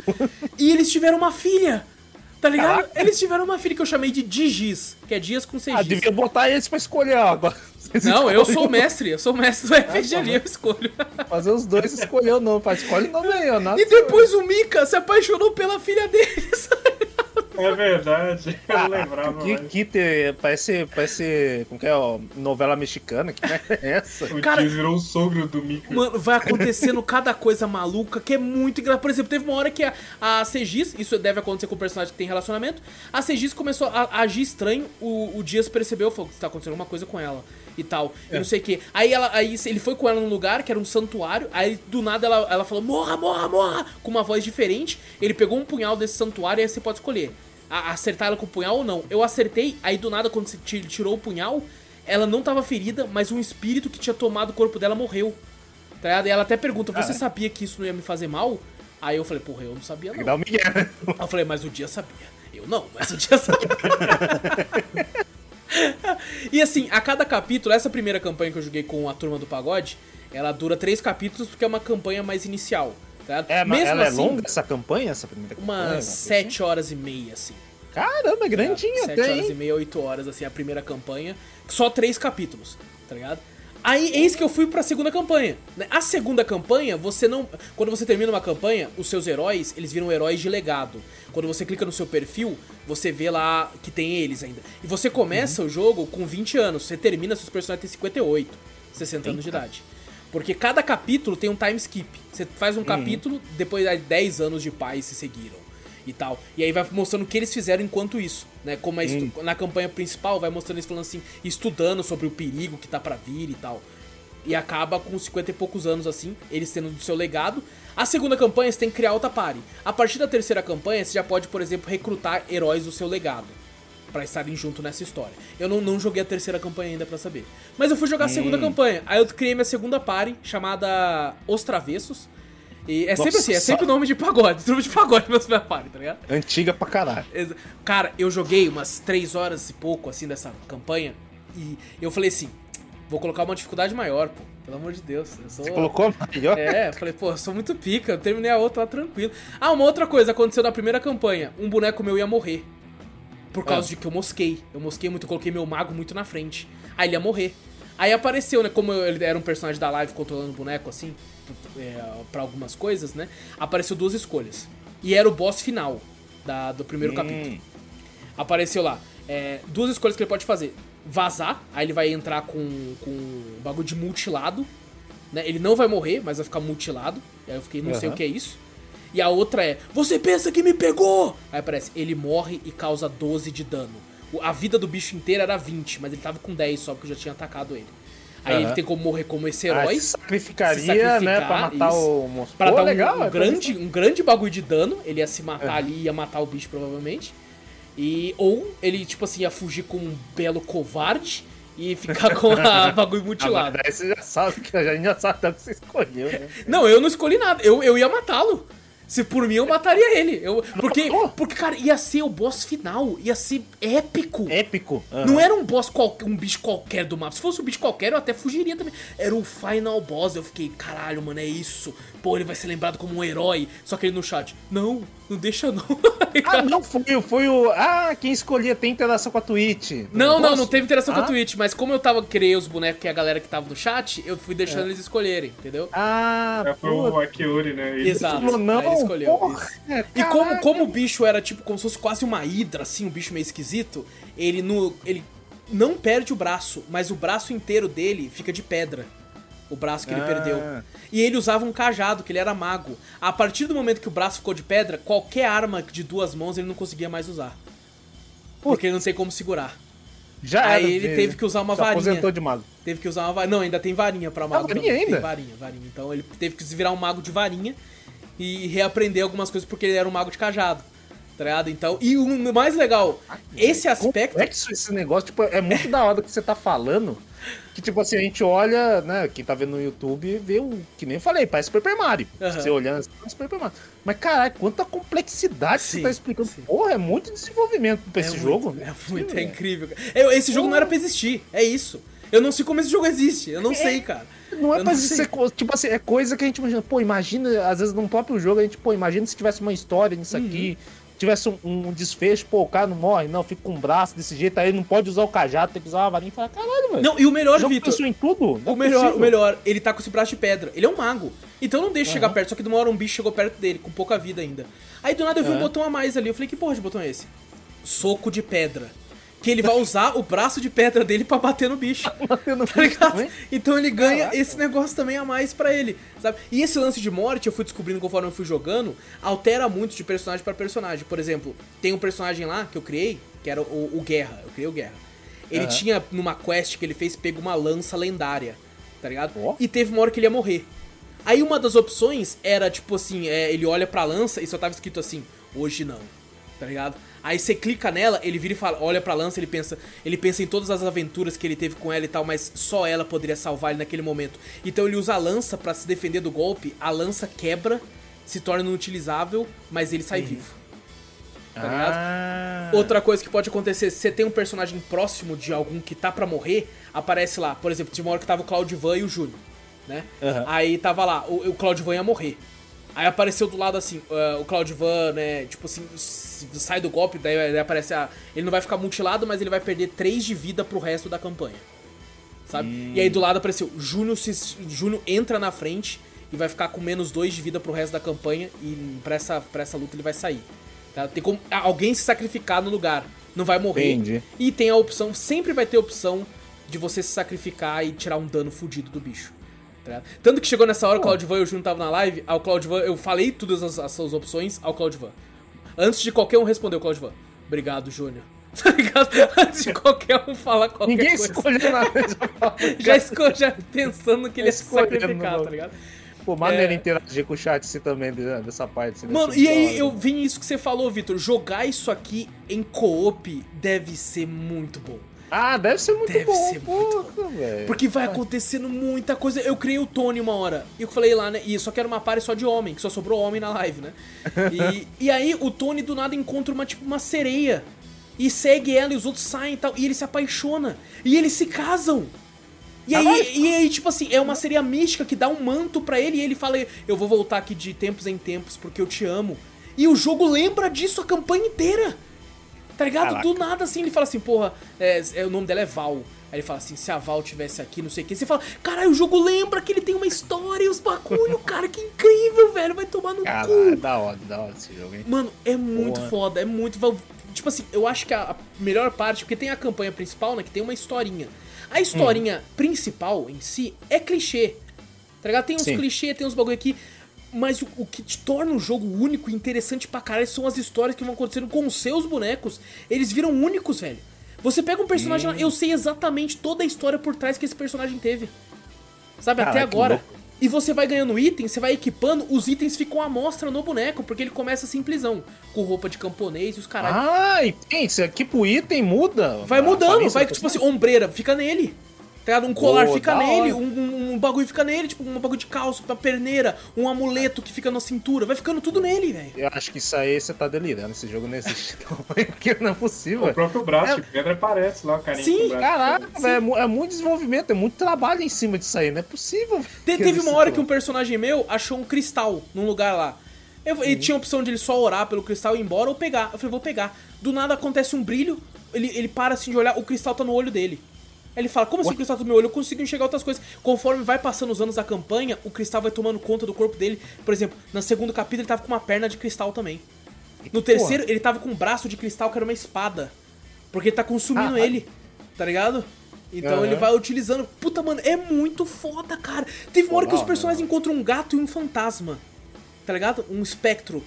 E eles tiveram uma filha, tá ligado? Caraca. Eles tiveram uma filha que eu chamei de Digis, que é Dias com Ah, Segis. devia botar eles pra escolher agora. Não, eu sou o mestre, eu sou o mestre do RPG ali, eu escolho. Fazer os dois escolher o nome. Faz, escolhe o nome aí, ó. nada E depois o Mika se apaixonou pela filha deles. É verdade. Eu não lembrava Que, que te, parece, parece, como que é, ó, novela mexicana, que é essa? O Cara- virou o sogro do Mika. Mano, vai acontecendo cada coisa maluca que é muito engraçado. Por exemplo, teve uma hora que a, a Segis, isso deve acontecer com o personagem que tem relacionamento, a Segis começou a, a agir estranho, o, o Dias percebeu, falou que tá acontecendo alguma coisa com ela e tal, e não sei o que. Aí, ela, aí ele foi com ela num lugar que era um santuário, aí do nada ela, ela falou, morra, morra, morra, com uma voz diferente. Ele pegou um punhal desse santuário e aí você pode escolher. a- acertar ela com o punhal ou não. Eu acertei, aí do nada, quando você ti- tirou o punhal, ela não tava ferida, mas um espírito que tinha tomado o corpo dela morreu. Tá ligado? E ela até pergunta: Você sabia que isso não ia me fazer mal? Aí eu falei: Porra, eu não sabia não. né? Eu falei: Mas o dia sabia. Eu não, mas o dia sabia. e assim, a cada capítulo, essa primeira campanha que eu joguei com a turma do pagode, ela dura três capítulos porque é uma campanha mais inicial. Tá? É, mas Mesmo ela assim, é longa essa campanha, essa primeira campanha? Umas Uma sete horas e meia, assim. Caramba, é grandinha Sete até, horas e hein? meia, oito horas, assim, a primeira campanha. Só três capítulos, tá ligado? Aí, eis que eu fui pra segunda campanha. né? A segunda campanha, você não... Quando você termina uma campanha, os seus heróis, eles viram heróis de legado. Quando você clica no seu perfil, você vê lá que tem eles ainda. E você começa o jogo com 20 anos. Você termina, seus personagens têm 58, 60 anos de idade. Porque cada capítulo tem um time skip. Você faz um capítulo, depois de 10 anos de paz se seguiram e tal. E aí vai mostrando o que eles fizeram enquanto isso, né? Como estu- na campanha principal vai mostrando eles falando assim, estudando sobre o perigo que tá pra vir e tal. E acaba com 50 e poucos anos assim, eles tendo do seu legado. A segunda campanha você tem que criar outra party. A partir da terceira campanha você já pode, por exemplo, recrutar heróis do seu legado. Pra estarem junto nessa história. Eu não, não joguei a terceira campanha ainda pra saber. Mas eu fui jogar a segunda campanha. Aí eu criei minha segunda party, chamada Os Travessos. E é sempre Nossa. assim, é sempre nome de pagode. Nome de pagode meus minha party, tá ligado? Antiga pra caralho. Cara, eu joguei umas 3 horas e pouco, assim, dessa campanha. E eu falei assim, vou colocar uma dificuldade maior, pô. Pelo amor de Deus. Eu sou... Você colocou maior? É, eu falei, pô, eu sou muito pica, eu terminei a outra lá tranquilo. Ah, uma outra coisa aconteceu na primeira campanha. Um boneco meu ia morrer. Por causa Ah. de que eu mosquei. Eu mosquei muito, eu coloquei meu mago muito na frente. Aí ele ia morrer. Aí apareceu, né? Como ele era um personagem da live controlando o boneco, assim, é, pra algumas coisas, né? Apareceu duas escolhas. E era o boss final da, do primeiro capítulo. Hum, Apareceu lá. é, duas escolhas que ele pode fazer. Vazar, aí ele vai entrar com, com um bagulho de mutilado. Né? Ele não vai morrer, mas vai ficar mutilado. Aí eu fiquei, não sei Aham. o que é isso. E a outra é, você pensa que me pegou? Aí aparece, ele morre e causa 12 de dano. A vida do bicho inteiro era 20, mas ele tava com 10 só porque eu já tinha atacado ele. Aí Aham. ele tem como morrer como esse Ah, herói. se sacrificaria, se sacrificar, né, pra matar isso. o monstro. Pra Pô, dar um, legal, um é grande, um grande bagulho de dano. Ele ia se matar É. ali, ia matar o bicho provavelmente. E, ou ele, tipo assim, ia fugir com um belo covarde e ficar com a bagulho Ah, mutilado. mas daí você já sabe que a gente já sabe o que você escolheu, né? Não, eu não escolhi nada. Eu, eu ia matá-lo. Se por mim eu mataria ele. Eu, porque, porque, cara, ia ser o boss final. Ia ser épico. Épico. Aham. Não era um boss qualquer, um bicho qualquer do mapa. Se fosse um bicho qualquer, eu até fugiria também. Era o final boss. Eu fiquei, caralho, mano, é isso. Pô, ele vai ser lembrado como um herói. Só que ele no chat, não, não deixa não. Ah, não, foi, foi o. Ah, quem escolhia tem interação com a Twitch. Não, não, Posso? não teve interação com Ah? a Twitch, mas como eu tava criei os bonecos que é a galera que tava no chat, eu fui deixando eles escolherem, entendeu? Ah, É, foi o Akiori, né? Ele- Exato. falou, não, Aí ele escolheu. porra, isso. E como, como o bicho era tipo como se fosse quase uma hidra, assim, um bicho meio esquisito, ele no. ele não perde o braço, mas o braço inteiro dele fica de pedra. O braço que ele Ah. perdeu. E ele usava um cajado, que ele era mago. A partir do momento que o braço ficou de pedra, qualquer arma de duas mãos ele não conseguia mais usar. Porque ele não tem como segurar. Já Aí era, ele teve que usar uma Se varinha. aposentou de mago. Teve que usar uma varinha. Não, ainda tem varinha pra mago. Ah, varinha ainda? Tem varinha, varinha. Então ele teve que se virar um mago de varinha e reaprender algumas coisas porque ele era um mago de cajado. Tá ligado? Então, e o mais legal, esse aspecto. Complexo esse negócio, tipo, é muito da hora que você tá falando. Que, tipo assim, a gente olha, né? Quem tá vendo no YouTube vê o. Que nem eu falei, parece Super Mario. Aham. Você olhando assim, parece Super Mario. Mas, caralho, quanta complexidade Sim, você tá explicando. sim. Porra, é muito desenvolvimento pra esse é jogo. Muito, é muito, é incrível. esse jogo não era pra existir, é isso. Eu não sei como esse jogo existe, eu não sei, cara. Não é Eu pra ser, tipo assim, é coisa que a gente imagina, pô, imagina, às vezes num próprio jogo, a gente, pô, imagina se tivesse uma história nisso Uhum. aqui, tivesse um, um desfecho, pô, o cara não morre, não, fica com o braço desse jeito, aí ele não pode usar o cajado, tem que usar uma varinha e fala, caralho, velho. Não, e o melhor, Vitor, pensou em tudo? Não O é melhor, possível. o melhor, ele tá com esse braço de pedra. Ele é um mago. Então não deixa chegar perto, só que de uma hora um bicho chegou perto dele, com pouca vida ainda. Aí do nada eu vi um Aham. botão a mais ali. Eu falei, que porra de botão é esse? Soco de pedra. Que ele vai usar o braço de pedra dele pra bater no bicho. Batendo Tá ligado? também? Então ele ganha Caraca. esse negócio também a mais pra ele, sabe? E esse lance de morte, eu fui descobrindo conforme eu fui jogando, altera muito de personagem pra personagem. Por exemplo, tem um personagem lá que eu criei, que era o, o Guerra. Eu criei o Guerra. Ele Aham. tinha, numa quest que ele fez, pego uma lança lendária, tá ligado? Ó. E teve uma hora que ele ia morrer. Aí uma das opções era, tipo assim, é, ele olha pra lança e só tava escrito assim, hoje não, tá ligado? Aí você clica nela, ele vira e fala, olha pra lança, ele pensa, ele pensa em todas as aventuras que ele teve com ela e tal, mas só ela poderia salvar ele naquele momento. Então ele usa a lança pra se defender do golpe, a lança quebra, se torna inutilizável, mas ele sai vivo. Tá ligado? Ah. Outra coisa que pode acontecer, se você tem um personagem próximo de algum que tá pra morrer, aparece lá. Por exemplo, tinha uma hora que tava o Claudivan e o Júnior, né? Aham. Aí tava lá, o, o Claudivan ia morrer. Aí apareceu do lado assim, ah, o Claudivan, né, tipo assim, sai do golpe, daí, aparece a. Ele não vai ficar mutilado, mas ele vai perder 3 de vida pro resto da campanha. Sabe? E aí do lado apareceu, Júnior, se, Júnior entra na frente e vai ficar com menos 2 de vida pro resto da campanha. E pra essa, pra essa luta ele vai sair. Tá? Tem como alguém se sacrificar no lugar. Não vai morrer. Entendi. E tem a opção, sempre vai ter a opção de você se sacrificar e tirar um dano fudido do bicho. Tá? Tanto que chegou nessa hora, o Claudivan e o Júnior estavam na live, ao Claudivan, eu falei todas as, as suas opções ao Claudivan. Antes de qualquer um responder o Claudivan. Obrigado, Júnior. Tá ligado? Antes de qualquer um falar qualquer Ninguém coisa. escolheu nada. Já, esco, já pensando que ele ia se sacrificar, tá ligado? Pô, maneiro É. interagir com o chat assim também, de- dessa parte. assim, Mano, e aí eu vi isso que você falou, Vitor. Jogar isso aqui em co-op deve ser muito bom. Ah, deve ser muito Deve bom, ser muito porra, velho. Porque vai acontecendo muita coisa. Eu criei o Tony uma hora. E eu falei lá, né? E só que era uma party só de homem, que só sobrou homem na live, né? E, e aí o Tony do nada encontra uma, tipo, uma sereia. E segue ela e os outros saem e tal. E ele se apaixona. E eles se casam. E aí, e aí, tipo assim, é uma sereia mística que dá um manto pra ele e ele fala: Eu vou voltar aqui de tempos em tempos porque eu te amo. E o jogo lembra disso a campanha inteira. Tá ligado? Caraca. Do nada, assim, ele fala assim, porra, é, é, o nome dela é Val. Aí ele fala assim, se a Val tivesse aqui, não sei o que. Você fala, caralho, o jogo lembra que ele tem uma história e os bagulho, cara, que incrível, velho. Vai tomar no Caralho, cu. da hora, da hora esse jogo, hein? Mano, é muito Boa. foda, é muito. Tipo assim, eu acho que a, melhor parte, porque tem a campanha principal, né, que tem uma historinha. A historinha principal em si é clichê. Tá ligado? Tem uns Sim. clichês, tem uns bagulho aqui. Mas o, o que te torna o jogo único e interessante pra caralho são as histórias que vão acontecendo com os seus bonecos. Eles viram únicos, velho. Você pega um personagem lá, eu sei exatamente toda a história por trás que esse personagem teve. Sabe, até Caraca, que agora. E você vai ganhando item, você vai equipando, os itens ficam à mostra no boneco, porque ele começa simplesão, com roupa de camponês e os caralho. Ah, e tem, isso aqui pro item muda? vai mudando, vai tipo assim, ombreira, fica nele. Tá ligado? Um colar Pô, fica nele, um, um- um bagulho fica nele, tipo, um bagulho de calço, uma perneira, um amuleto que fica na cintura. Vai ficando tudo nele, velho. Eu acho que isso aí você tá delirando. Esse jogo não existe, não. Porque não é possível. O próprio braço de pedra aparece lá, o carinha Sim, Caraca, velho, é é muito desenvolvimento, é muito trabalho em cima disso aí, não é possível. Te- que teve uma hora que um personagem meu achou um cristal num lugar lá. Eu, ele tinha a opção de ele só orar pelo cristal e ir embora ou pegar. Eu falei, vou pegar. Do nada acontece um brilho, ele, ele para assim de olhar, o cristal tá no olho dele. Ele fala, como assim o cristal tá no meu olho? Eu consigo enxergar outras coisas. Conforme vai passando os anos da campanha, o cristal vai tomando conta do corpo dele. Por exemplo, no segundo capítulo ele tava com uma perna de cristal também. No terceiro, ele tava com um braço de cristal que era uma espada. Porque ele tá consumindo Ah, ele, tá ligado? Então Aham. ele vai utilizando. Puta, mano, é muito foda, cara. Teve uma hora que os personagens encontram um gato e um fantasma. Tá ligado? Um espectro.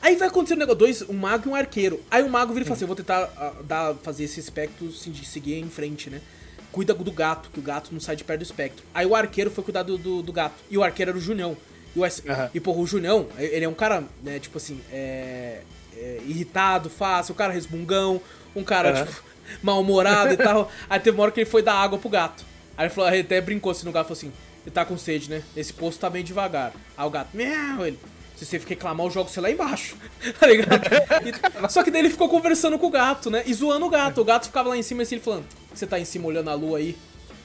Aí vai acontecer um negócio, dois, um mago e um arqueiro. Aí o mago vira e fala assim: eu vou tentar ah, dar, fazer esse espectro se- seguir em frente, né? Cuida do gato, que o gato não sai de perto do espectro. Aí o arqueiro foi cuidar do, do, do gato. E o arqueiro era o Junião. E, o, Aham. e porra, o Junião, ele é um cara, né, tipo assim, é, é irritado, fácil, um cara resmungão, um cara, Aham. tipo, mal-humorado e tal. Aí teve uma hora que ele foi dar água pro gato. Aí ele falou, ele até brincou assim no gato, falou assim, ele tá com sede, né? Esse poço tá bem devagar. Aí o gato, miau, ele. Se você reclamar, eu jogo você lá embaixo. tá ligado? E- só que daí ele ficou conversando com o gato, né? E zoando o gato. O gato ficava lá em cima assim, ele falando: Você tá em cima olhando a lua aí?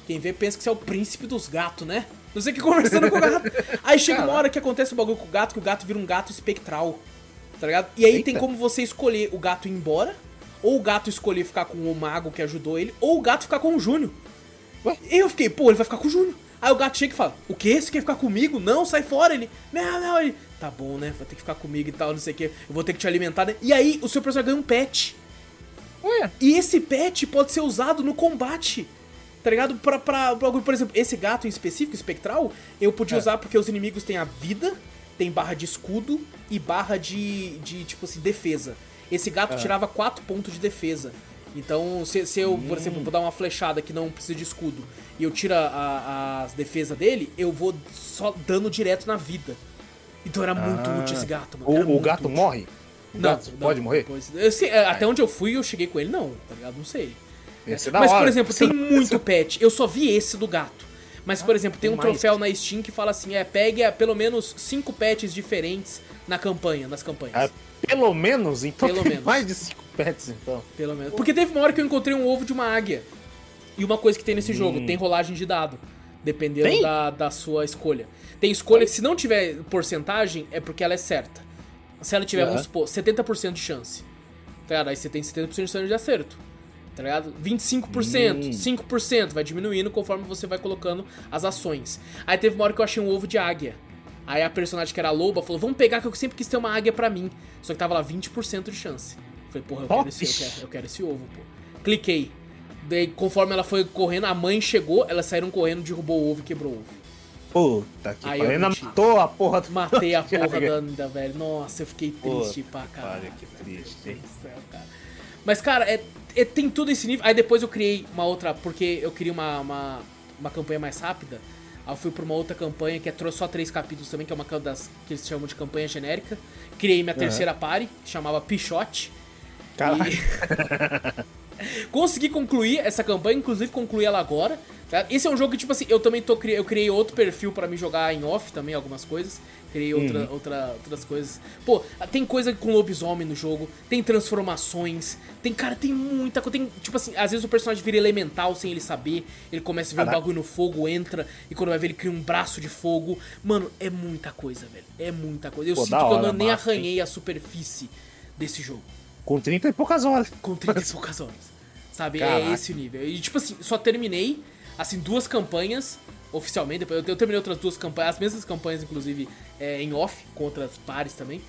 Quem vê pensa que você é o príncipe dos gatos, né? Não sei o que conversando com o gato. Aí chega uma hora que acontece um bagulho com o gato, que o gato vira um gato espectral. Tá ligado? E aí tem Eita. como você escolher o gato ir embora, ou o gato escolher ficar com o mago que ajudou ele, ou o gato ficar com o Júnior. Ué? E eu fiquei, pô, ele vai ficar com o Júnior. Aí o gato chega e fala, o quê? Você quer ficar comigo? Não, sai fora. Ele, não, não, ele, tá bom, né? Vai ter que ficar comigo e tal, não sei o quê. Eu vou ter que te alimentar, né? E aí o seu personagem ganha um pet. Ué, E esse pet pode ser usado no combate. Tá ligado? Pra, pra, pra, por exemplo, esse gato em específico, espectral, eu podia É. usar porque os inimigos têm a vida, tem barra de escudo e barra de, de tipo assim, defesa. Esse gato tirava 4 pontos de defesa. Então, se, se eu, por exemplo, vou dar uma flechada que não precisa de escudo e eu tiro a, a, as defesas dele, eu vou só dando direto na vida. Então era muito Ah. útil esse gato, mano. Era o, o muito gato útil. morre? Não, pode morrer? sei, é, até onde eu fui, eu cheguei com ele, não, tá ligado? Não sei. Mas, por hora. exemplo, tem muito pet. Eu só vi esse do gato. Mas, por exemplo, tem um troféu na Steam que fala assim: é, pegue ah, pelo menos cinco pets diferentes na campanha, nas campanhas. Ah, pelo menos? Então Pelo menos. mais de 5 pets, então. Pelo menos. Porque teve uma hora que eu encontrei um ovo de uma águia. E uma coisa que tem nesse jogo, tem rolagem de dado. Dependendo da, da sua escolha. Tem escolha que se não tiver porcentagem, é porque ela é certa. Se ela tiver, Aham. vamos supor, 70% de chance. Tá ligado? Aí você tem 70% de chance de acerto. Tá ligado? 25%, Hum. 5%, vai diminuindo conforme você vai colocando as ações. Aí teve uma hora que eu achei um ovo de águia. Aí a personagem que era a loba falou: Vamos pegar que eu sempre quis ter uma águia pra mim. Só que tava lá 20% de chance. Falei, porra, eu quero, esse, eu, quero, eu quero esse ovo, pô. Cliquei. Daí, conforme ela foi correndo, a mãe chegou, elas saíram correndo, derrubou o ovo e quebrou o ovo. Puta que pariu. Ainda matou a porra do Matei a porra da Anda, velho. Nossa, eu fiquei triste Puta pra caralho. pariu, que triste, hein? Céu, cara. Mas, cara, é, é- tem tudo esse nível. Aí depois eu criei uma outra, porque eu queria uma, uma, uma campanha mais rápida. Aí eu fui pra uma outra campanha que é trouxe só três capítulos também, que é uma das que eles chamam de campanha genérica. Criei minha terceira party, que chamava Pichote. Caralho. E- Consegui concluir essa campanha, inclusive concluí ela agora. tá? Esse é um jogo que, tipo assim, eu também tô eu criei outro perfil pra me jogar em off também, algumas coisas. Criei outra, Uhum. outra, outras coisas. Pô, tem coisa com lobisomem no jogo, tem transformações, tem, cara, tem muita coisa. Tem, tipo assim, às vezes o personagem vira elemental sem ele saber, ele começa a ver um Caraca. bagulho no fogo, entra, e quando vai ver ele cria um braço de fogo. Mano, é muita coisa, velho. É muita coisa. Eu Pô, sinto que eu nem arranhei a superfície desse jogo Com 30 e poucas horas. com 30 e poucas horas. Sabe? É Caraca. esse o nível. E tipo assim, só terminei, assim, duas campanhas oficialmente. Depois eu, eu terminei outras duas campanhas, as mesmas campanhas, inclusive, é, em off, com outras pares também.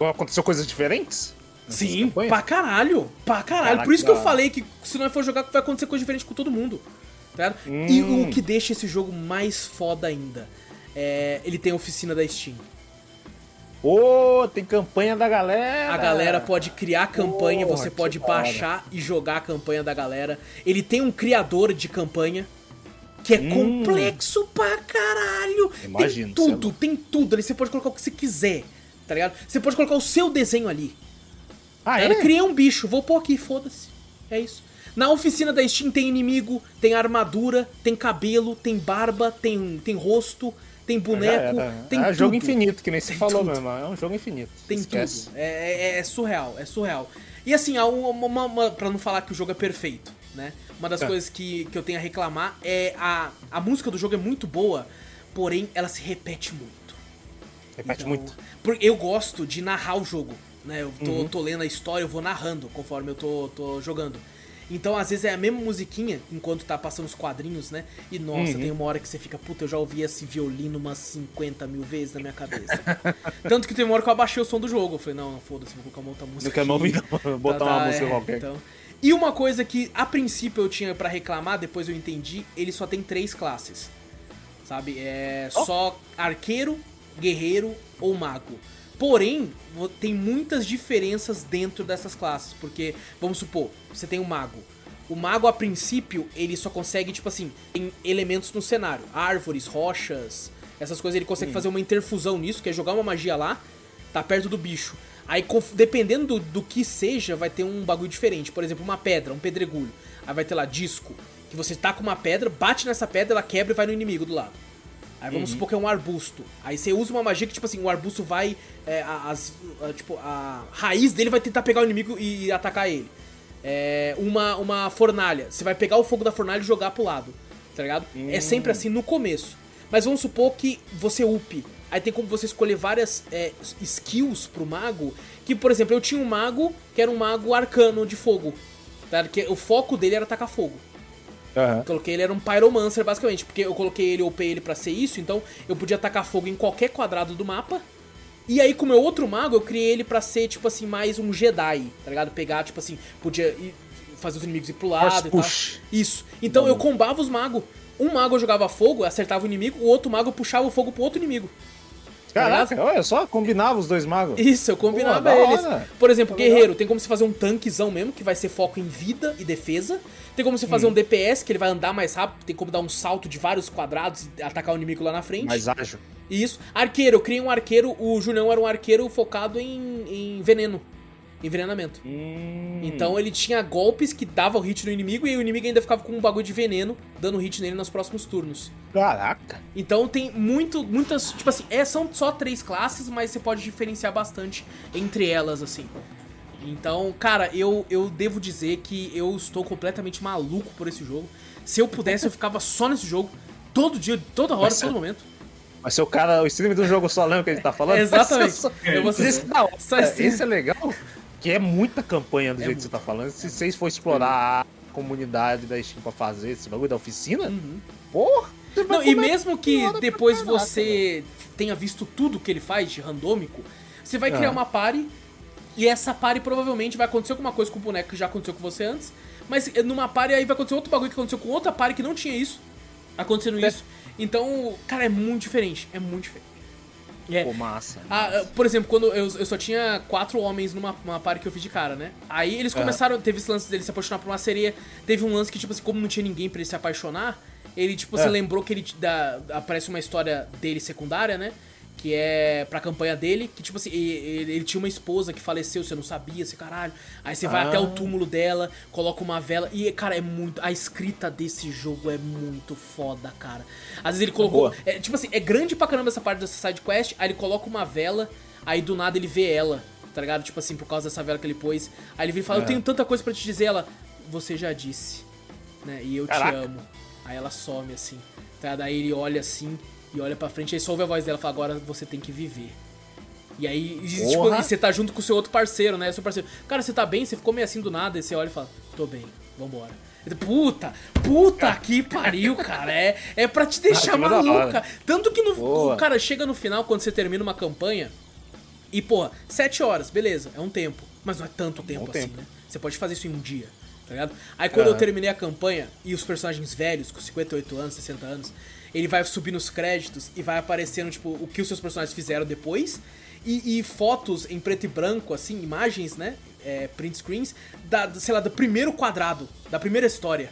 Aconteceu coisas diferentes? Sim, campanhas? pra caralho. Pra caralho. Caraca, Por isso que eu falei que se nós for jogar, vai acontecer coisa diferente com todo mundo. Tá ligado? E Hum. o que deixa esse jogo mais foda ainda. É, ele tem a oficina da Steam. Pô, tem campanha da galera. A galera pode criar campanha, Porra, você pode baixar e jogar a campanha da galera. Ele tem um criador de campanha que é Hum. complexo pra caralho. Imagino, tem é tudo, tem tudo. Ali você pode colocar o que você quiser, tá ligado? Você pode colocar o seu desenho ali. Ah, Cara, é? criei um bicho, vou pôr aqui, foda-se. É isso. Na oficina da Steam tem inimigo, tem armadura, tem cabelo, tem barba, tem, tem rosto, tem boneco, É, tem é tudo. jogo infinito, que nem você Tem falou tudo. mesmo. É um jogo infinito. Tem Esquece. tudo. É, é- é surreal, é surreal. E assim, há uma, uma, uma- pra não falar que o jogo é perfeito, né? Uma das É. coisas que, que eu tenho a reclamar é a, a música do jogo é muito boa, porém ela se repete muito. Repete Então, muito. por- eu gosto de narrar o jogo, né? Eu tô, Uhum. tô lendo a história, eu vou narrando conforme eu tô, tô jogando. Então, às vezes é a mesma musiquinha enquanto tá passando os quadrinhos, né? E nossa, Uhum. tem uma hora que você fica, puta, eu já ouvi esse violino umas 50 mil vezes na minha cabeça. Tanto que tem uma hora que eu abaixei o som do jogo. Eu falei, não, foda-se, vou colocar uma outra música. Não quer me aqui. ouvir, não. botar Tá, uma tá, música é, qualquer. então. E uma coisa que a princípio eu tinha pra reclamar, depois eu entendi, ele só tem três classes. Sabe? É só arqueiro, guerreiro ou mago. Porém, tem muitas diferenças dentro dessas classes, porque vamos supor, você tem um mago. O mago a princípio, ele só consegue tipo assim, tem elementos no cenário, árvores, rochas, essas coisas, ele consegue fazer uma interfusão nisso, que é jogar uma magia lá, tá perto do bicho. Aí, dependendo do, do que seja, vai ter um bagulho diferente. Por exemplo, uma pedra, um pedregulho. Aí vai ter lá disco, que você tá com uma pedra, bate nessa pedra, ela quebra e vai no inimigo do lado. Aí vamos supor que é um arbusto. Aí você usa uma magia que, tipo assim, o arbusto vai. é, as, a- tipo, a raiz dele vai tentar pegar o inimigo e, e atacar ele. É, uma, uma fornalha. Você vai pegar o fogo da fornalha e jogar pro lado. Tá ligado? É sempre assim no começo. Mas vamos supor que você upe. Aí tem como você escolher várias é, skills pro mago. Que, por exemplo, eu tinha um mago que era um mago arcano de fogo. Tá? Que o foco dele era atacar fogo. Aham. Coloquei ele era um pyromancer, basicamente, porque eu coloquei ele, upei ele pra ser isso, então eu podia atacar fogo em qualquer quadrado do mapa. E aí, com o meu outro mago, eu criei ele pra ser, tipo assim, mais um Jedi, tá ligado? Pegar, tipo assim, podia ir- fazer os inimigos ir pro lado e tal. push. Isso. Então eu combava os magos. Um mago eu jogava fogo, acertava o inimigo, o outro mago puxava o fogo pro outro inimigo. Tá Caraca, olha só, combinava os dois magos. Isso, eu combinava Pô, eles. hora. Por exemplo, Tá legal. guerreiro, tem como você fazer um tanquezão mesmo, que vai ser foco em vida e defesa. Tem como você fazer Hum. um DPS, que ele vai andar mais rápido, tem como dar um salto de vários quadrados e atacar o inimigo lá na frente. Mais ágil. Isso. Arqueiro, eu criei um arqueiro, o Julião era um arqueiro focado em, em veneno. Envenenamento. Hum. Então ele tinha golpes que dava o hit no inimigo e o inimigo ainda ficava com um bagulho de veneno, dando hit nele nos próximos turnos. Caraca. Então tem muito, muitas. Tipo assim, é, são só três classes, mas você pode diferenciar bastante entre elas, assim. Então, cara, eu, eu devo dizer que eu estou completamente maluco por esse jogo. Se eu pudesse, eu ficava só nesse jogo, todo dia, toda hora, todo momento. Mas seu cara, o stream um jogo só lembra o que ele tá falando? Exatamente. Só- Eu vou ser- não, só é, stream. esse é legal, que é muita campanha do É jeito que você tá falando. Se vocês for explorar a comunidade da Steam pra fazer esse bagulho da oficina, porra! Uhum. Não, e mesmo que depois você tenha visto tudo que ele faz de randômico, você vai criar Ah. uma party e essa party provavelmente vai acontecer alguma coisa com o boneco que já aconteceu com você antes, mas numa party aí vai acontecer outro bagulho que aconteceu com outra party que não tinha isso, acontecendo É. isso. Então, cara, é muito velho, é muito diferente. É. Pô, massa. Ah, ah, por exemplo, quando eu, eu só tinha quatro homens numa uma party que eu fiz de cara, né? Aí eles Aham. começaram, teve esse lance dele se apaixonar por uma sereia, teve um lance que, tipo assim, como não tinha ninguém pra ele se apaixonar, ele, tipo, você É. lembrou que ele dá, aparece uma história dele secundária, né? Que é pra campanha dele, que tipo assim, ele, ele tinha uma esposa que faleceu, você não sabia, esse caralho. Aí você vai Ah. até o túmulo dela, coloca uma vela. E, cara, é muito. A escrita desse jogo é muito foda, cara. Às vezes ele colocou. É, tipo assim, é grande pra caramba essa parte dessa side quest, aí ele coloca uma vela, aí do nada ele vê ela, tá ligado? Tipo assim, por causa dessa vela que ele pôs. Aí ele vem e fala, eu É. tenho tanta coisa pra te dizer, ela, você já disse, né? E eu Caraca. te amo. Aí ela some assim. Tá? Daí ele olha assim e olha pra frente, aí só ouve a voz dela e fala, agora você tem que viver. E aí, e, tipo, e você tá junto com o seu outro parceiro, né? Seu parceiro, cara, você tá bem? Você ficou meio assim do nada, e você olha e fala, tô bem, vambora. Ele, Puta, puta que pariu, cara. É, é pra te deixar Ah, maluca. Tanto que no, Boa. cara, chega no final, quando você termina uma campanha, e, porra, sete horas, beleza, é um tempo. Mas não é tanto tempo Bom assim, tempo. né? Você pode fazer isso em um dia, tá ligado? Aí quando eu terminei a campanha e os personagens velhos, com 58 anos, 60 anos, ele vai subir nos créditos e vai aparecendo, tipo, o que os seus personagens fizeram depois. E, e fotos em preto e branco, assim, imagens, né? É, print screens, da, sei lá, do primeiro quadrado, da primeira história.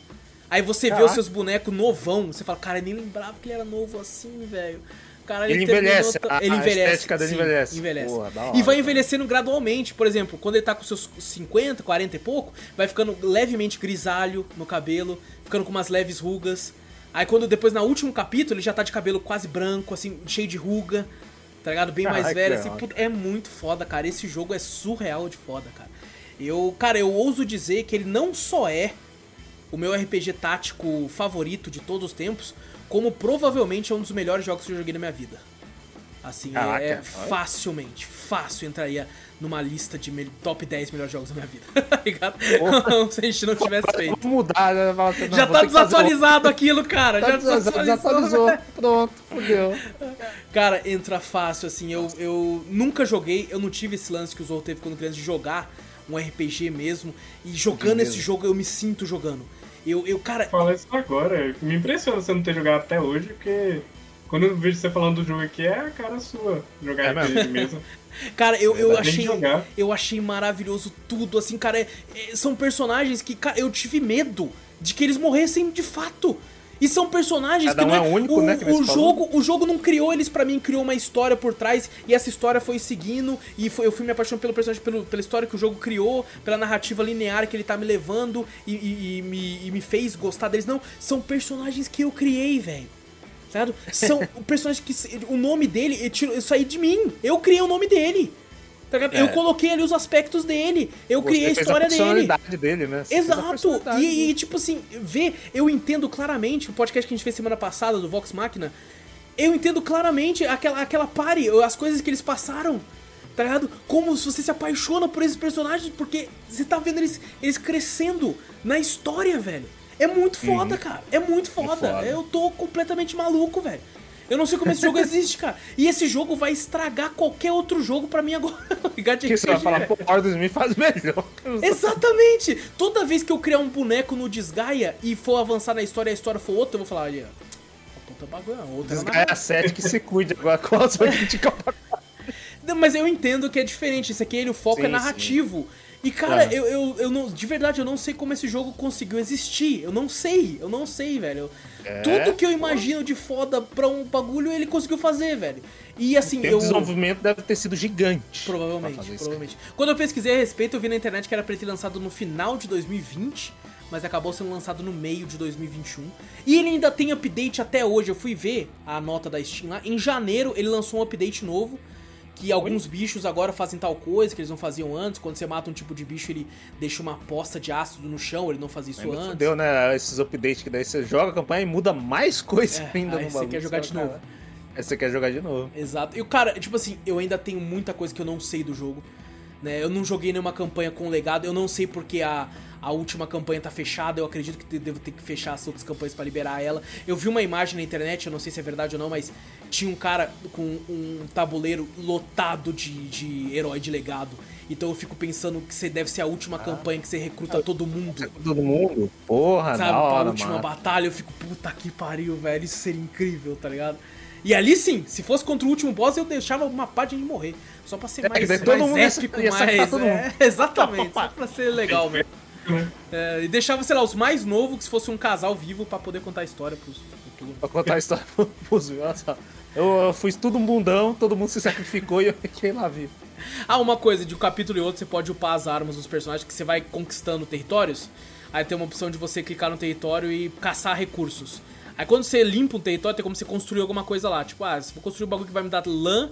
Aí você vê os Caraca. seus bonecos novão, você fala, cara, eu nem lembrava que ele era novo assim, velho. Cara, ele envelhece. terminou- A, ele a envelhece. estética dele sim, envelhece. envelhece. Porra, hora, e vai cara. envelhecendo gradualmente. Por exemplo, quando ele tá com seus 50, 40 e pouco, vai ficando levemente grisalho no cabelo, ficando com umas leves rugas. Aí quando depois, no último capítulo, ele já tá de cabelo quase branco, assim, cheio de ruga, tá ligado? Bem mais Caraca, velho, que assim, é muito foda, cara. Esse jogo é surreal de foda, cara. Eu, cara, eu ouso dizer que ele não só é o meu RPG tático favorito de todos os tempos, como provavelmente é um dos melhores jogos que eu joguei na minha vida. Assim, é- Caraca, é, facilmente, fácil entraria numa lista de top 10 melhores jogos da minha vida, tá ligado? Se a gente não tivesse feito. Vamos mudar, né? Assim, não, Já vou tá desatualizado aquilo, cara. Já Tá desatualizado, desatualizou. desatualizou. Pronto, fodeu. Cara, entra fácil, assim. Eu, eu nunca joguei, eu não tive esse lance que o Zou teve quando criança de jogar um RPG mesmo. E jogando esse jogo, eu me sinto jogando. Eu, eu cara, Fala isso agora. Me impressiona você não ter jogado até hoje, porque quando eu vejo você falando do jogo aqui, é a cara sua jogar É RPG mesmo. mesmo. Cara, eu, eu nem de achei. Eu achei maravilhoso tudo, assim, cara. é- é- são personagens que, cara, eu tive medo de que eles morressem de fato. E são personagens Cada que um não é único, o, né, que o falou. jogo, o jogo não criou eles pra mim, criou uma história por trás e essa história foi seguindo e foi- eu fui me apaixonando pelo personagem, pelo, pela história que o jogo criou, pela narrativa linear que ele tá me levando e, e- e me, e me fez gostar deles. Não, são personagens que eu criei, velho. São personagens que. se- O nome dele, eu tiro- isso aí de mim. Eu criei o nome dele. Tá ligado? É. Eu coloquei ali os aspectos dele. Eu Você criei a história dele. personalidade dele, né? Você a Exato! E, e, tipo assim, vê, eu entendo claramente o podcast que a gente fez semana passada do Vox Machina. Eu entendo claramente aquela, aquela pare, as coisas que eles passaram. Tá ligado? Como se você se apaixona por esses personagens, porque você tá vendo eles, eles crescendo na história, velho. É muito foda, cara. É muito foda. foda. Eu tô completamente maluco, velho. Eu não sei como esse jogo existe, cara. E esse jogo vai estragar qualquer outro jogo pra mim agora. Ligado? Que você vai falar, pô, o Ordem me faz melhor. Exatamente! Toda vez que eu criar um boneco no Desgaia e for avançar na história e a história for outra, eu vou falar, olha, a puta bagulho, a outra Desgaia 7 que se cuide agora criticar pra Não, Mas eu entendo que é diferente, esse aqui ele, o foco é Sim, narrativo. E cara, É. eu, eu, eu não, de verdade, eu não sei como esse jogo conseguiu existir. Eu não sei, eu não sei, velho. É, Tudo que eu imagino de foda pra um bagulho, ele conseguiu fazer, velho. E assim, O eu. desenvolvimento deve ter sido gigante. Provavelmente, provavelmente. Quando eu pesquisei a respeito, eu vi na internet que era pra ele ter lançado no final de 2020, mas acabou sendo lançado no meio de 2021. E ele ainda tem update até hoje. Eu fui ver a nota da Steam lá. Em janeiro ele lançou um update novo. Que alguns bichos agora fazem tal coisa que eles não faziam antes. Quando você mata um tipo de bicho, ele deixa uma poça de ácido no chão, ele não fazia isso Ainda antes. fudeu, né? Esses updates que daí você joga a campanha e muda mais coisa É, ainda aí no você quer jogar de novo. Aí você quer jogar de novo. Exato. E o cara, tipo assim, eu ainda tenho muita coisa que eu não sei do jogo. Né? Eu não joguei nenhuma campanha com legado, eu não sei porque a, a última campanha tá fechada, eu acredito que devo ter que fechar as outras campanhas pra liberar ela. Eu vi uma imagem na internet, eu não sei se é verdade ou não, mas tinha um cara com um tabuleiro lotado de, de herói de legado. Então eu fico pensando que você deve ser a última campanha que você recruta todo mundo. Todo mundo. Porra, Sabe, pra hora, última mano. batalha, eu fico, puta que pariu, velho, isso seria incrível, tá ligado? E ali sim, se fosse contra o último boss, eu deixava uma página de morrer. Só pra ser É, mais, mais todo mundo épico, mais. todo é, exatamente, só pra ser legal mesmo. É, e deixava, sei lá, os mais novos, que se fosse um casal vivo, pra poder contar a história pros futuros. Pra contar a história pros só. Eu, eu fui tudo um bundão, todo mundo se sacrificou e eu fiquei lá vivo. Ah, uma coisa, de um capítulo e outro você pode upar as armas dos personagens que você vai conquistando territórios. Aí tem uma opção de você clicar no território e caçar recursos. Aí quando você limpa um território, tem como você construir alguma coisa lá. Tipo, ah, se vou construir um bagulho que vai me dar lã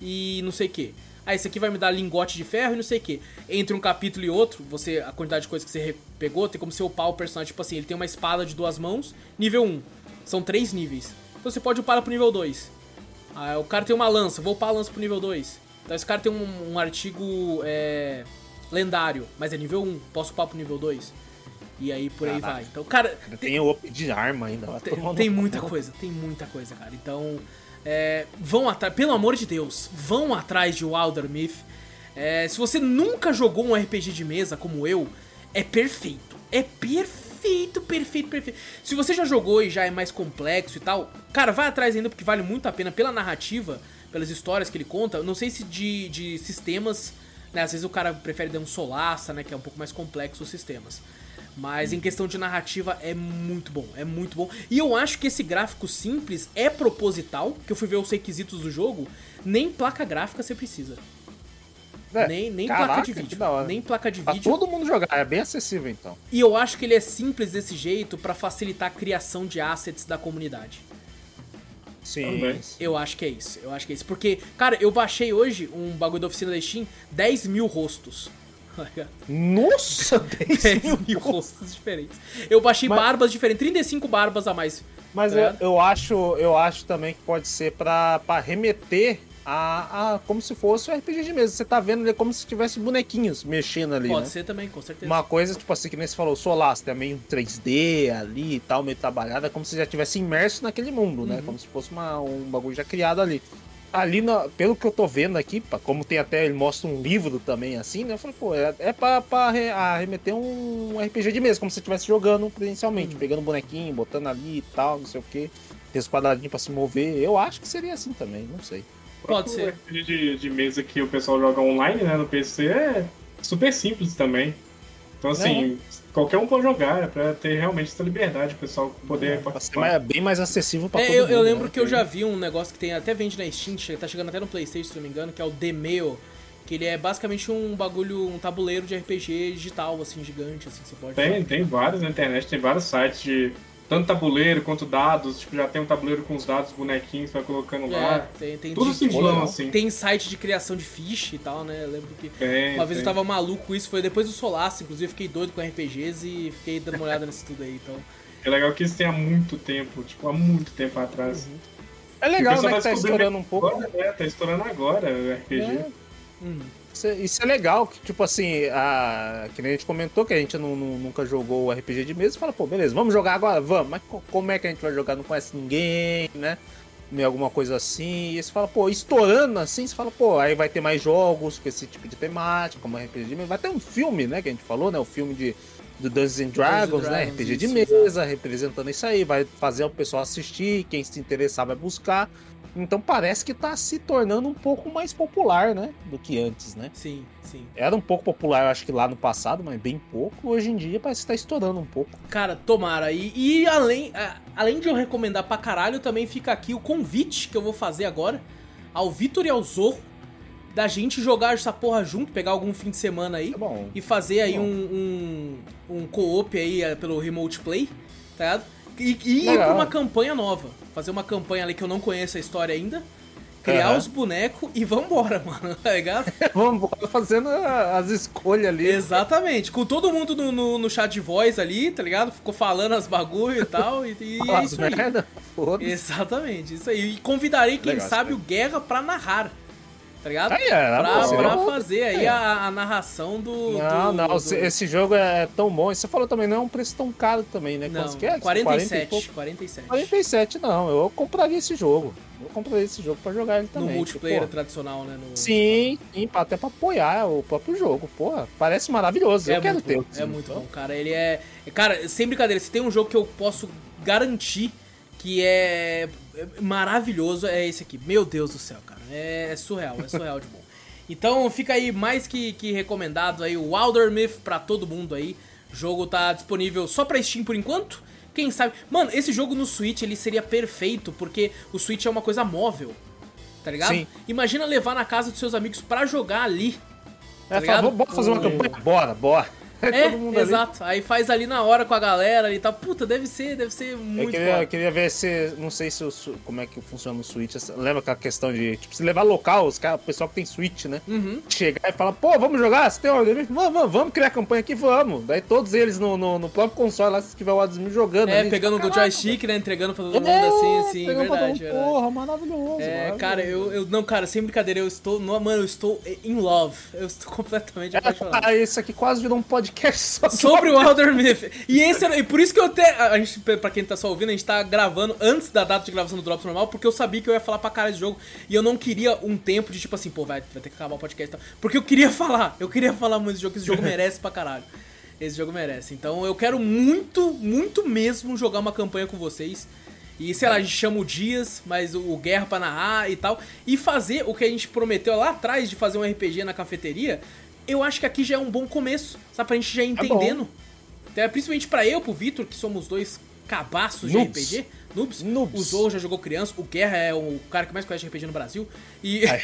e não sei o que. Ah, esse aqui vai me dar lingote de ferro e não sei o que. Entre um capítulo e outro, você a quantidade de coisa que você pegou, tem como você upar o personagem. Tipo assim, ele tem uma espada de duas mãos, nível 1. São três níveis. Então você pode upar pro nível 2. Ah, o cara tem uma lança, vou upar a lança pro nível 2. Então esse cara tem um, um artigo é, lendário, mas é nível 1, posso upar pro nível 2. E aí por aí Caraca. vai. Então, cara, Tem o up de arma ainda. tem, tem muita coisa, tem muita coisa, cara. Então, é, vão atrás, pelo amor de Deus, vão atrás de Wilder Myth. É, se você nunca jogou um RPG de mesa como eu, é perfeito. É perfeito, perfeito, perfeito. Se você já jogou e já é mais complexo e tal, cara, vai atrás ainda porque vale muito a pena pela narrativa, pelas histórias que ele conta. Não sei se de, de sistemas, né? Às vezes o cara prefere dar um solaça, né? Que é um pouco mais complexo os sistemas. Mas em questão de narrativa é muito bom, é muito bom. E eu acho que esse gráfico simples é proposital, que eu fui ver os requisitos do jogo, nem placa gráfica você precisa. É, nem nem caraca, placa de vídeo. Nem placa de Pra vídeo. todo mundo jogar, é bem acessível então. E eu acho que ele é simples desse jeito pra facilitar a criação de assets da comunidade. Sim. Eu acho que é isso, eu acho que é isso. Porque, cara, eu baixei hoje um bagulho da oficina da Steam, 10 mil rostos. Nossa, 10 10 mil. mil rostos diferentes. Eu baixei Mas- barbas diferentes, 35 barbas a mais. Mas Tá eu, eu acho, eu acho também que pode ser pra, pra remeter a, a como se fosse um RPG de mesa. Você tá vendo ali como se tivesse bonequinhos mexendo ali, Pode né? ser também, com certeza. Uma coisa, tipo assim, que nem você falou, Solas, tem meio 3D ali e tal, meio trabalhada, é como se já tivesse imerso naquele mundo, né? Uhum. Como se fosse uma, um bagulho já criado ali. Ali, na- pelo que eu tô vendo aqui, pá, como tem até, ele mostra um livro também, assim, né? Eu falei, pô, é, é pra, pra re- arremeter um RPG de mesa, como se você estivesse jogando presencialmente, Uhum. pegando um bonequinho, botando ali e tal, não sei o que. Tem os quadradinhos pra se mover. Eu acho que seria assim também, não sei. Pode O ser. RPG de, de mesa que o pessoal joga online, né, no PC, é super simples também. Então, assim, qualquer um pode jogar, é pra ter realmente essa liberdade, o pessoal poder ser participar. mais- bem mais acessível pra É, todo eu, mundo. eu lembro né? que eu já vi um negócio que tem até vende na Steam, tá chegando até no Playstation, se não me engano, que é o Demeo. Que ele é basicamente um bagulho, um tabuleiro de RPG digital, assim, gigante, assim, que você pode Tem, tem vários na internet, tem vários sites de tanto tabuleiro quanto dados. Tipo, já tem um tabuleiro com os dados, bonequinhos, vai colocando É, lá. tem, tem, Tudo simplão, legal. assim. tem site de criação de ficha e tal, né? Eu lembro que Tem, uma vez tem. eu tava maluco com isso, foi depois do Solace, inclusive eu fiquei doido com RPGs e fiquei dando uma olhada nisso tudo aí, então. É legal que isso tem há muito tempo, tipo, há muito tempo atrás. Uhum. É legal, né? Que tá estourando um pouco. Agora, né? Tá estourando agora o RPG. É. Uhum. Isso, é- isso é legal, que tipo assim, a, que nem a gente comentou que a gente não, não- nunca jogou o RPG de mesa e fala, pô, beleza, vamos jogar agora, vamos, mas co- como é que a gente vai jogar? Não conhece ninguém, né? Alguma coisa assim, e você fala, pô, estourando assim, você fala, pô, aí vai ter mais jogos com esse tipo de temática, como RPG de mesa. Vai ter um filme, né, que a gente falou, né? O filme de do Dungeons and Dragons, né? Dragons, RPG de mesa, representando isso aí, vai fazer o pessoal assistir, quem se interessar vai buscar. Então parece que tá se tornando um pouco mais popular, né? Do que antes, né? Sim, sim. Era um pouco popular, eu acho que lá no passado, mas bem pouco. Hoje em dia parece que tá estourando um pouco. Cara, tomara. E, e além, além de eu recomendar pra caralho, também fica aqui o convite que eu vou fazer agora ao Vitor e ao Zorro da gente jogar essa porra junto, pegar algum fim de semana aí Tá bom. e fazer aí Bom. um, um, um co-op aí eh, pelo Remote Play, tá ligado? E, e ir pra uma campanha nova. Fazer uma campanha ali que eu não conheço a história ainda. Criar Aham. os bonecos e vambora, mano, tá ligado? Vamos bora fazendo as escolhas ali. Exatamente. Com todo mundo no, no, no chat de voz ali, tá ligado? Ficou falando as bagulho e tal. E, e é isso aí. merda. Exatamente, isso aí. E convidarei, quem Legal, sabe, o Guerra pra narrar. Tá ligado? Aí, é, pra, você pra fazer aí é. a, a narração do. Não, do- não, do- esse- jogo é tão bom. E você falou também, não é um preço tão caro também, né? Não, Quantos que é? 47. 40 e pouco? 47. 47 não, eu compraria esse jogo. Eu compraria esse jogo pra jogar ele No também. multiplayer porque, pô, tradicional, né? no- Sim, sim, até pra apoiar o próprio jogo. Porra, parece maravilhoso. É eu quero ter. é muito bom, cara. Ele é. Cara, sem brincadeira, se tem um jogo que eu posso garantir que é maravilhoso, é esse aqui. Meu Deus do céu, cara. É surreal, é surreal de bom. Então fica aí mais que, que recomendado aí o Wilder Myth pra todo mundo aí. O jogo tá disponível só pra Steam por enquanto. Quem sabe. Mano, esse jogo no Switch ele seria perfeito, porque o Switch é uma coisa móvel. Tá ligado? Sim. Imagina levar na casa dos seus amigos pra jogar ali. É, tá fala, ligado? bora fazer uma campanha? Bora, bora. É, mundo ali. exato. Aí faz ali na hora com a galera e tal. Puta, deve ser, deve ser Eu muito queria, foda. eu queria ver se. Não sei se o como é que funciona no Switch. Lembra aquela questão de. Tipo, se levar local, os cara, o pessoal que tem Switch, né? Uhum. Chegar e falar, pô, vamos jogar? Você tem ordem? Vamos, vamos, vamos criar campanha aqui, vamos. Daí todos eles no, no, no próprio console lá, se tiver o Admin jogando. É, ali, pegando tipo, o joystick, né? Entregando pra todo É, mundo assim, assim, pra todo verdade, mundo. verdade. Porra, maravilhoso. É, maravilhoso. cara, eu, eu. Não, cara, sem brincadeira, eu estou. Mano, eu estou in love. Eu estou completamente apaixonado. Ah, esse aqui quase virou um podcast só Sobre o Elder Myth. E esse era- e por isso que eu até. A gente, pra quem tá só ouvindo, a gente tá gravando antes da data de gravação do Drops normal, porque eu sabia que eu ia falar pra cara desse jogo. E eu não queria um tempo de tipo assim, pô, vai, vai ter que acabar o podcast e tal. Porque eu queria falar, eu queria falar muito desse jogo, que esse jogo merece pra caralho. Esse jogo merece. Então eu quero muito, muito mesmo jogar uma campanha com vocês. E sei lá, a gente chama o Dias, mas o Guerra pra narrar e tal. E fazer o que a gente prometeu lá atrás de fazer um RPG na cafeteria. Eu acho que aqui já é um bom começo, sabe? Pra gente já ir bom. entendendo. Então, principalmente pra eu, pro Vitor, que somos dois cabaços Noobs. de RPG. Noobs. Noobs. O Zou já jogou criança, o Guerra é o cara que mais conhece RPG no Brasil. E, Ai,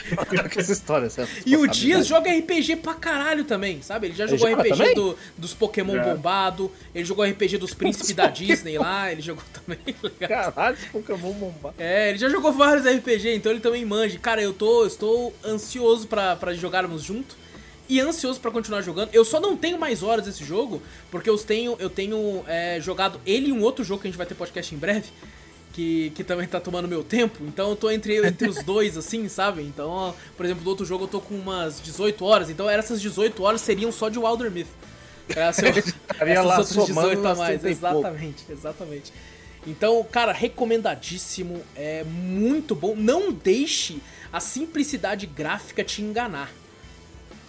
que essa história, essa e o. Dias joga RPG pra caralho também, sabe? Ele já Ele jogou joga RPG do- dos Pokémon Já. bombado, ele jogou RPG dos príncipes da Disney lá, ele jogou também, tá? Caralho, Pokémon bombar. É, ele já jogou vários RPG, então ele também manja. Cara, eu tô, eu estou ansioso pra, pra jogarmos junto e ansioso pra continuar jogando. Eu só não tenho mais horas desse jogo, porque eu tenho, eu tenho é, jogado ele e um outro jogo que a gente vai ter podcast em breve, que, que também tá tomando meu tempo. Então eu tô entre, entre os dois, assim, sabe? Então, ó, por exemplo, do outro jogo eu tô com umas 18 horas, então essas 18 horas seriam só de Wilder Myth. É, se eu- Estaria essas lá outras somando 18 a mais, 30 pouco. exatamente, exatamente. Então, cara, recomendadíssimo, é muito bom. Não deixe a simplicidade gráfica te enganar.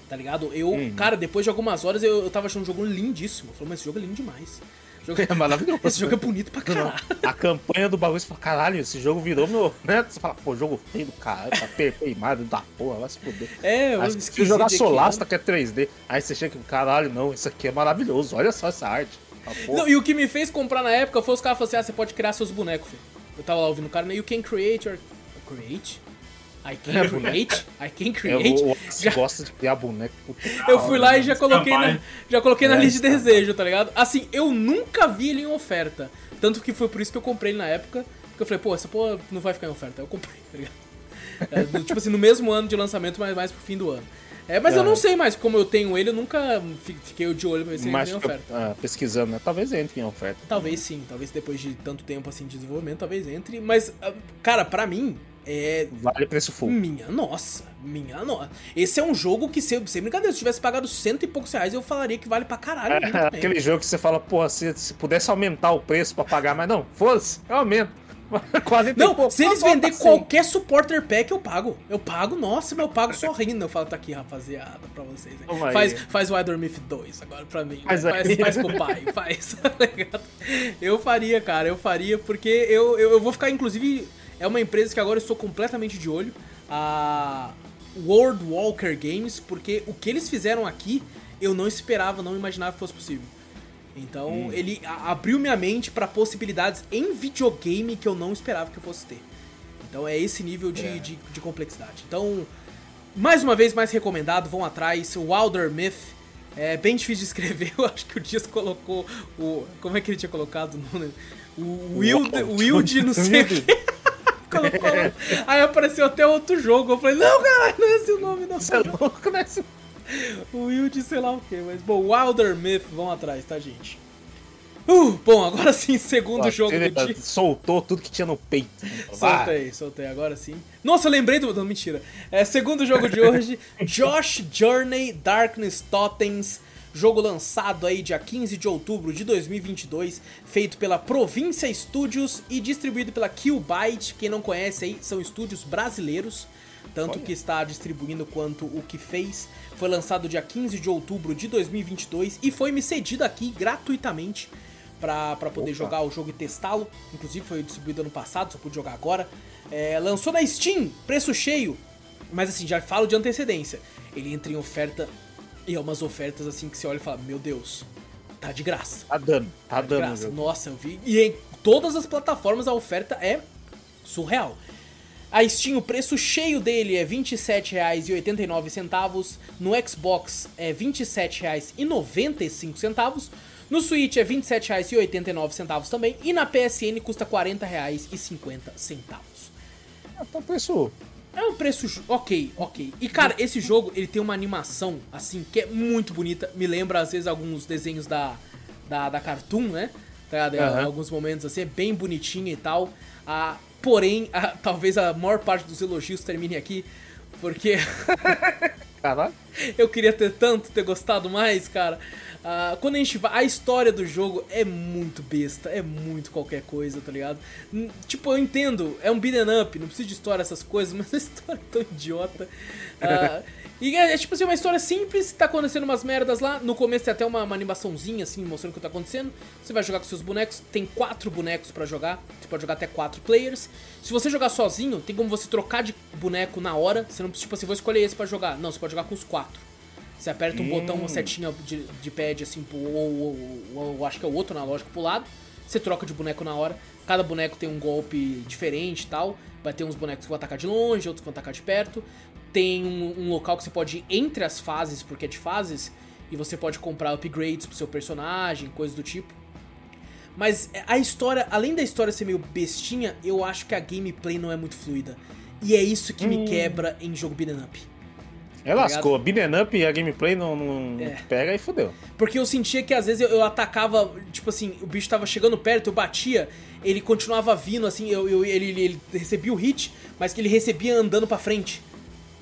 Tá ligado? Eu, Uhum. cara, depois de algumas horas eu, eu tava achando o jogo lindíssimo. Eu falei, mas esse jogo é lindo demais. Jogo, É maravilhoso. esse jogo é bonito pra Não, caralho. a campanha do bagulho, você fala, caralho, esse jogo virou meu. Né? Você fala, pô, jogo feio do caralho, tá pe- queimado da porra, vai se fuder. É, eu se jogar Solasta, que é 3D, aí você chega e caralho, não, isso aqui é maravilhoso, olha só essa arte. Porra. Não, e o que me fez comprar na época foi os caras falaram assim: ah, você pode criar seus bonecos, filho. Eu tava lá ouvindo o cara, né? You can create your. Create? I can É, create? I can É, create? o, o Alex Já- gosta de criar boneco. Eu fui lá e já Esse coloquei na, já coloquei na É, lista de esse desejo, tá ligado? Assim, eu nunca vi ele em oferta. Tanto que foi por isso que eu comprei ele na época. Porque eu falei, pô, essa porra não vai ficar em oferta. Eu comprei, tá ligado? É, tipo assim, no mesmo ano de lançamento, mas mais pro fim do ano. É, mas eu É. não sei mais, como eu tenho ele, eu nunca fi- fiquei de olho pra ver se ele Mas vem em fica, oferta. ah, pesquisando, né? Talvez entre em oferta. Talvez sim, talvez depois de tanto tempo assim de desenvolvimento, talvez entre. Mas, ah, cara, pra mim, é Vale preço full. minha nossa, minha nossa. Esse é um jogo que, se, sem brincadeira, se eu tivesse pagado cento e poucos reais, eu falaria que vale pra caralho. É, aquele jogo que você fala, porra, se, se pudesse aumentar o preço pra pagar, mas não, foda-se, eu aumento. 40 Não, se eles vender tá sim. qualquer supporter pack, eu pago. Eu pago, nossa, mas eu pago sorrindo. Eu falo, tá aqui, rapaziada, pra vocês. Faz, faz o Idor Myth 2 agora pra mim. Faz Faz, aí. faz, pro pai, faz. tá eu faria, cara, eu faria, porque eu, eu, eu vou ficar, inclusive, é uma empresa que agora eu estou completamente de olho. A World Walker Games, porque o que eles fizeram aqui, eu não esperava, não imaginava que fosse possível. Então, ele a- abriu minha mente pra possibilidades em videogame que eu não esperava que eu fosse ter. Então, é esse nível de, de, de complexidade. Então, mais uma vez, mais recomendado, vão atrás. O Wilder Myth é bem difícil de escrever. Eu acho que o Dias colocou o. Como é que ele tinha colocado o nome? O Wild, Wild não sei o quê. Colocou. Aí apareceu até outro jogo. Eu falei, não, cara, não é esse o nome, não. Você é louco, né? O Wild, sei lá o que, mas bom, Wilder Myth, vão atrás, tá, gente? Uh, bom, agora sim, segundo jogo Ele do dia. soltou tudo que tinha no peito. Soltei, soltei, agora sim. Nossa, eu lembrei do. Não, mentira. É, segundo jogo de hoje, Josh Journey Darkness Totems. Jogo lançado aí dia 15 de outubro de 2022, feito pela Província Studios e distribuído pela Killbyte. Quem não conhece aí, são estúdios brasileiros, tanto que está distribuindo quanto o que fez. Foi lançado dia 15 de outubro de 2022 e foi me cedido aqui gratuitamente pra poder Opa. jogar o jogo e testá-lo. Inclusive foi distribuído ano passado, só pude jogar agora. É, lançou na Steam, preço cheio. Mas assim, já falo de antecedência. Ele entra em oferta e é umas ofertas assim que você olha e fala, meu Deus, tá de graça. Tá dando, tá de dando. graça. Nossa, eu vi. E em todas as plataformas a oferta é surreal. A Steam, o preço cheio dele é R$ 27,89. No Xbox é R$ 27,95. No Switch é R$ 27,89 também. E na PSN custa R$ 40,50. Ah, Tá preço. É um preço ok, ok. E cara, esse jogo ele tem uma animação assim que é muito bonita. Me lembra às vezes alguns desenhos da da, da Cartoon, né? Tá? Aham. Alguns momentos assim, é bem bonitinho e tal. Ah, porém, ah, talvez a maior parte dos elogios termine aqui, porque Caralho. eu queria ter tanto, ter gostado mais, cara. Ah, quando a gente vai. A história do jogo é muito besta, é muito qualquer coisa, tá ligado? Hum, Tipo, eu entendo, é um beat'em up, não precisa de história, essas coisas, mas a história é tão idiota. Ah, e é, é, tipo assim, uma história simples, tá acontecendo umas merdas lá. No começo tem até uma, uma animaçãozinha, assim, mostrando o que tá acontecendo. Você vai jogar com seus bonecos, tem quatro bonecos pra jogar. Você pode jogar até quatro players. Se você jogar sozinho, tem como você trocar de boneco na hora. Você não precisa, tipo assim, vou escolher esse pra jogar. Não, você pode jogar com os quatro. Você aperta um hum. botão, uma setinha de, de pad assim, ou, ou, ou, ou, acho que é o outro analógico pro lado. Você troca de boneco na hora. Cada boneco tem um golpe diferente e tal. Vai ter uns bonecos que vão atacar de longe, outros que vão atacar de perto. Tem um, um local que você pode ir entre as fases, porque é de fases, e você pode comprar upgrades pro seu personagem, coisas do tipo. Mas a história, além da história ser meio bestinha, eu acho que a gameplay não é muito fluida. E é isso que hum. me quebra em jogo beat'em up. É tá lascou. Beat'em up e a gameplay não, não é. pega e fodeu. Porque eu sentia que às vezes eu, eu, atacava, tipo assim, o bicho tava chegando perto, eu batia, ele continuava vindo, assim, eu, eu ele, ele, recebia o hit, mas que ele recebia andando pra frente.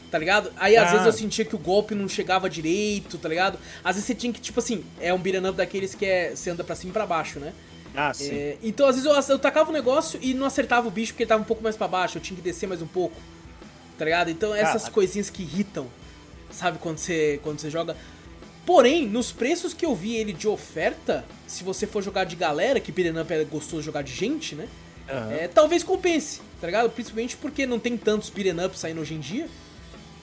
Tá ligado? Aí às ah. vezes eu sentia que o golpe não chegava direito, tá ligado? Às vezes você tinha que, tipo assim, é um beat'em up daqueles que é, você anda pra cima e pra baixo, né? Ah, sim. É, então, às vezes eu, eu tacava o negócio e não acertava o bicho porque ele tava um pouco mais para baixo, eu tinha que descer mais um pouco. Tá ligado? Então, essas coisinhas que irritam, sabe, quando você, quando você joga. Porém, nos preços que eu vi ele de oferta, se você for jogar de galera, que Beat'em Up é gostoso jogar de gente, né? Uhum. É, talvez compense, tá ligado? Principalmente porque não tem tantos Beat'em Up saindo hoje em dia.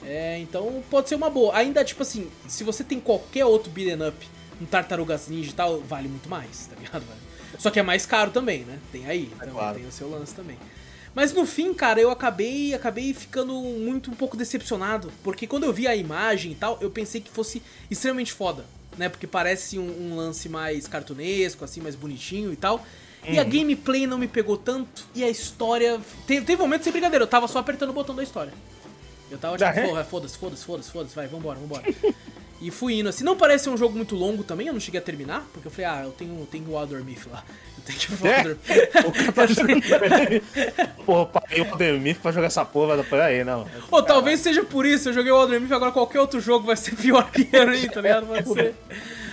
É, então pode ser uma boa. Ainda, tipo assim, se você tem qualquer outro Beat'em Up, um Tartarugas Ninja e tal, vale muito mais, tá ligado? Só que é mais caro também, né? Tem aí, é também, claro. tem o seu lance também. Mas no fim, cara, eu acabei acabei ficando muito um pouco decepcionado, porque quando eu vi a imagem e tal, eu pensei que fosse extremamente foda, né? Porque parece um, um lance mais cartunesco, assim, mais bonitinho e tal. Uhum. E a uhum. gameplay não me pegou tanto, e a história. Teve, teve momentos sem brincadeira, eu tava só apertando o botão da história. Eu tava tipo, é? foda-se, foda-se, foda-se, foda-se, vai, vambora, vambora. E fui indo assim. Não parece um jogo muito longo também, eu não cheguei a terminar, porque eu falei, ah, eu tenho, tenho o Wilder Myth lá. Eu tenho que é? Porra, paguei o Wilder Myth pra jogar essa porra, mas aí, não. Ou talvez seja por isso, eu joguei o Wilder Myth, agora qualquer outro jogo vai ser pior que ele, tá ligado? Pode ser.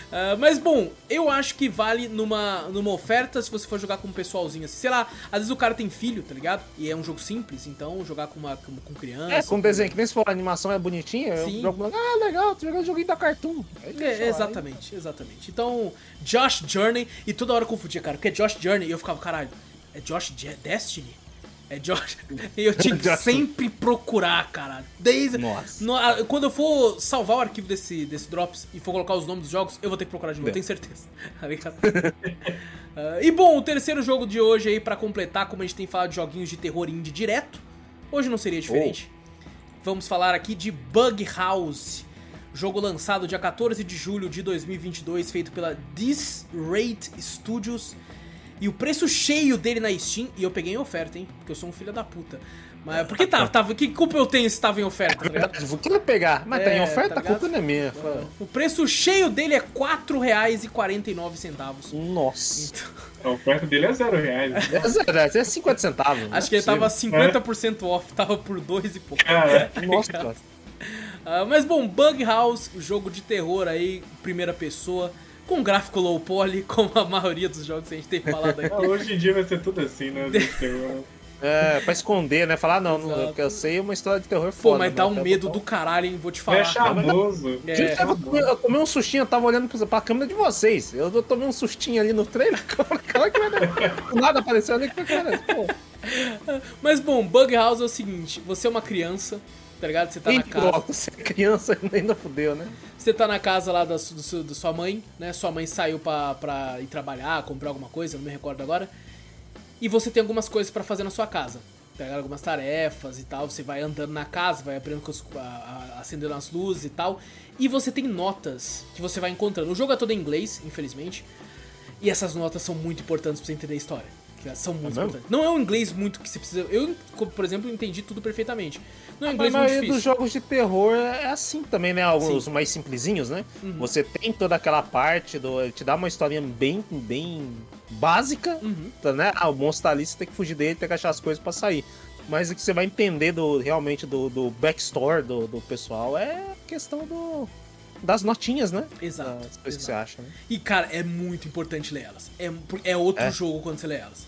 Uh, mas bom, eu acho que vale numa, numa oferta se você for jogar com um pessoalzinho assim. Sei lá, às vezes o cara tem filho, tá ligado? E é um jogo simples, então jogar com uma com, com criança. É, com desenho, que nem se for a animação é bonitinha, Sim. eu jogo. Ah, legal, tô jogando joguinho da Cartoon. É, exatamente, exatamente. Então, Josh Journey, e toda hora eu confundia, cara, porque é Josh Journey e eu ficava, caralho, é Josh Destiny? É Josh. E eu tinha que sempre procurar, cara. Desde. Nossa. No, quando eu for salvar o arquivo desse, desse Drops e for colocar os nomes dos jogos, eu vou ter que procurar de novo, é. tenho certeza. uh, e bom, o terceiro jogo de hoje aí, para completar, como a gente tem falado de joguinhos de terror indie direto, hoje não seria diferente. Oh. Vamos falar aqui de Bug House. Jogo lançado dia 14 de julho de 2022, feito pela This Rate Studios e o preço cheio dele na Steam, e eu peguei em oferta, hein? Porque eu sou um filho da puta. Mas por que tava, tava, que culpa eu tenho se tava em oferta, tá ligado? Vou querer pegar, mas é, tá em é, oferta, tá a culpa não é minha. É. O preço cheio dele é R$4,49. Nossa. Então... A oferta dele é zero reais. Né? É zero reais, é 50 centavos. Acho é que ele tava 50% off, tava por dois e pouco. Ah, é. Nossa, cara. Uh, mas bom, Bug House, jogo de terror aí, primeira pessoa com gráfico low poly, como a maioria dos jogos que a gente tem falado aqui. Ah, hoje em dia vai ser tudo assim, né? É, pra esconder, né? Falar, não, não eu sei uma história de terror foda. Pô, mas dá um medo do caralho, hein? Vou te falar. É charmoso. É, gente, eu, eu tomei um sustinho, eu tava olhando pra câmera de vocês. Eu tomei um sustinho ali no trailer. Calma que vai dar. Nada apareceu ali que foi pô. Mas bom, Bug House é o seguinte: você é uma criança, tá ligado? Você tá na casa. Você é criança, ainda fudeu, né? Você tá na casa lá da, do, do, sua mãe, né? Sua mãe saiu pra, pra ir trabalhar, comprar alguma coisa, não me recordo agora. E você tem algumas coisas para fazer na sua casa. Pegar algumas tarefas e tal. Você vai andando na casa, vai abrindo, acendendo as luzes e tal. E você tem notas que você vai encontrando. O jogo é todo em inglês, infelizmente. E essas notas são muito importantes pra você entender a história. São muito é importantes. Não é um inglês muito que você precisa. Eu, por exemplo, entendi tudo perfeitamente. Não é um inglês a maioria dos jogos de terror é assim também, né? Alguns Sim. mais simplesinhos, né? Uhum. Você tem toda aquela parte do. Te dá uma historinha bem, bem básica, uhum. tá, né? Ah, o monstro tá ali, você tem que fugir dele, tem que achar as coisas para sair. Mas o que você vai entender do, realmente do, do backstory do, do pessoal é questão do das notinhas, né? Exato. Das coisas exato. que você acha, né? E, cara, é muito importante ler elas. É, é outro é. jogo quando você lê elas.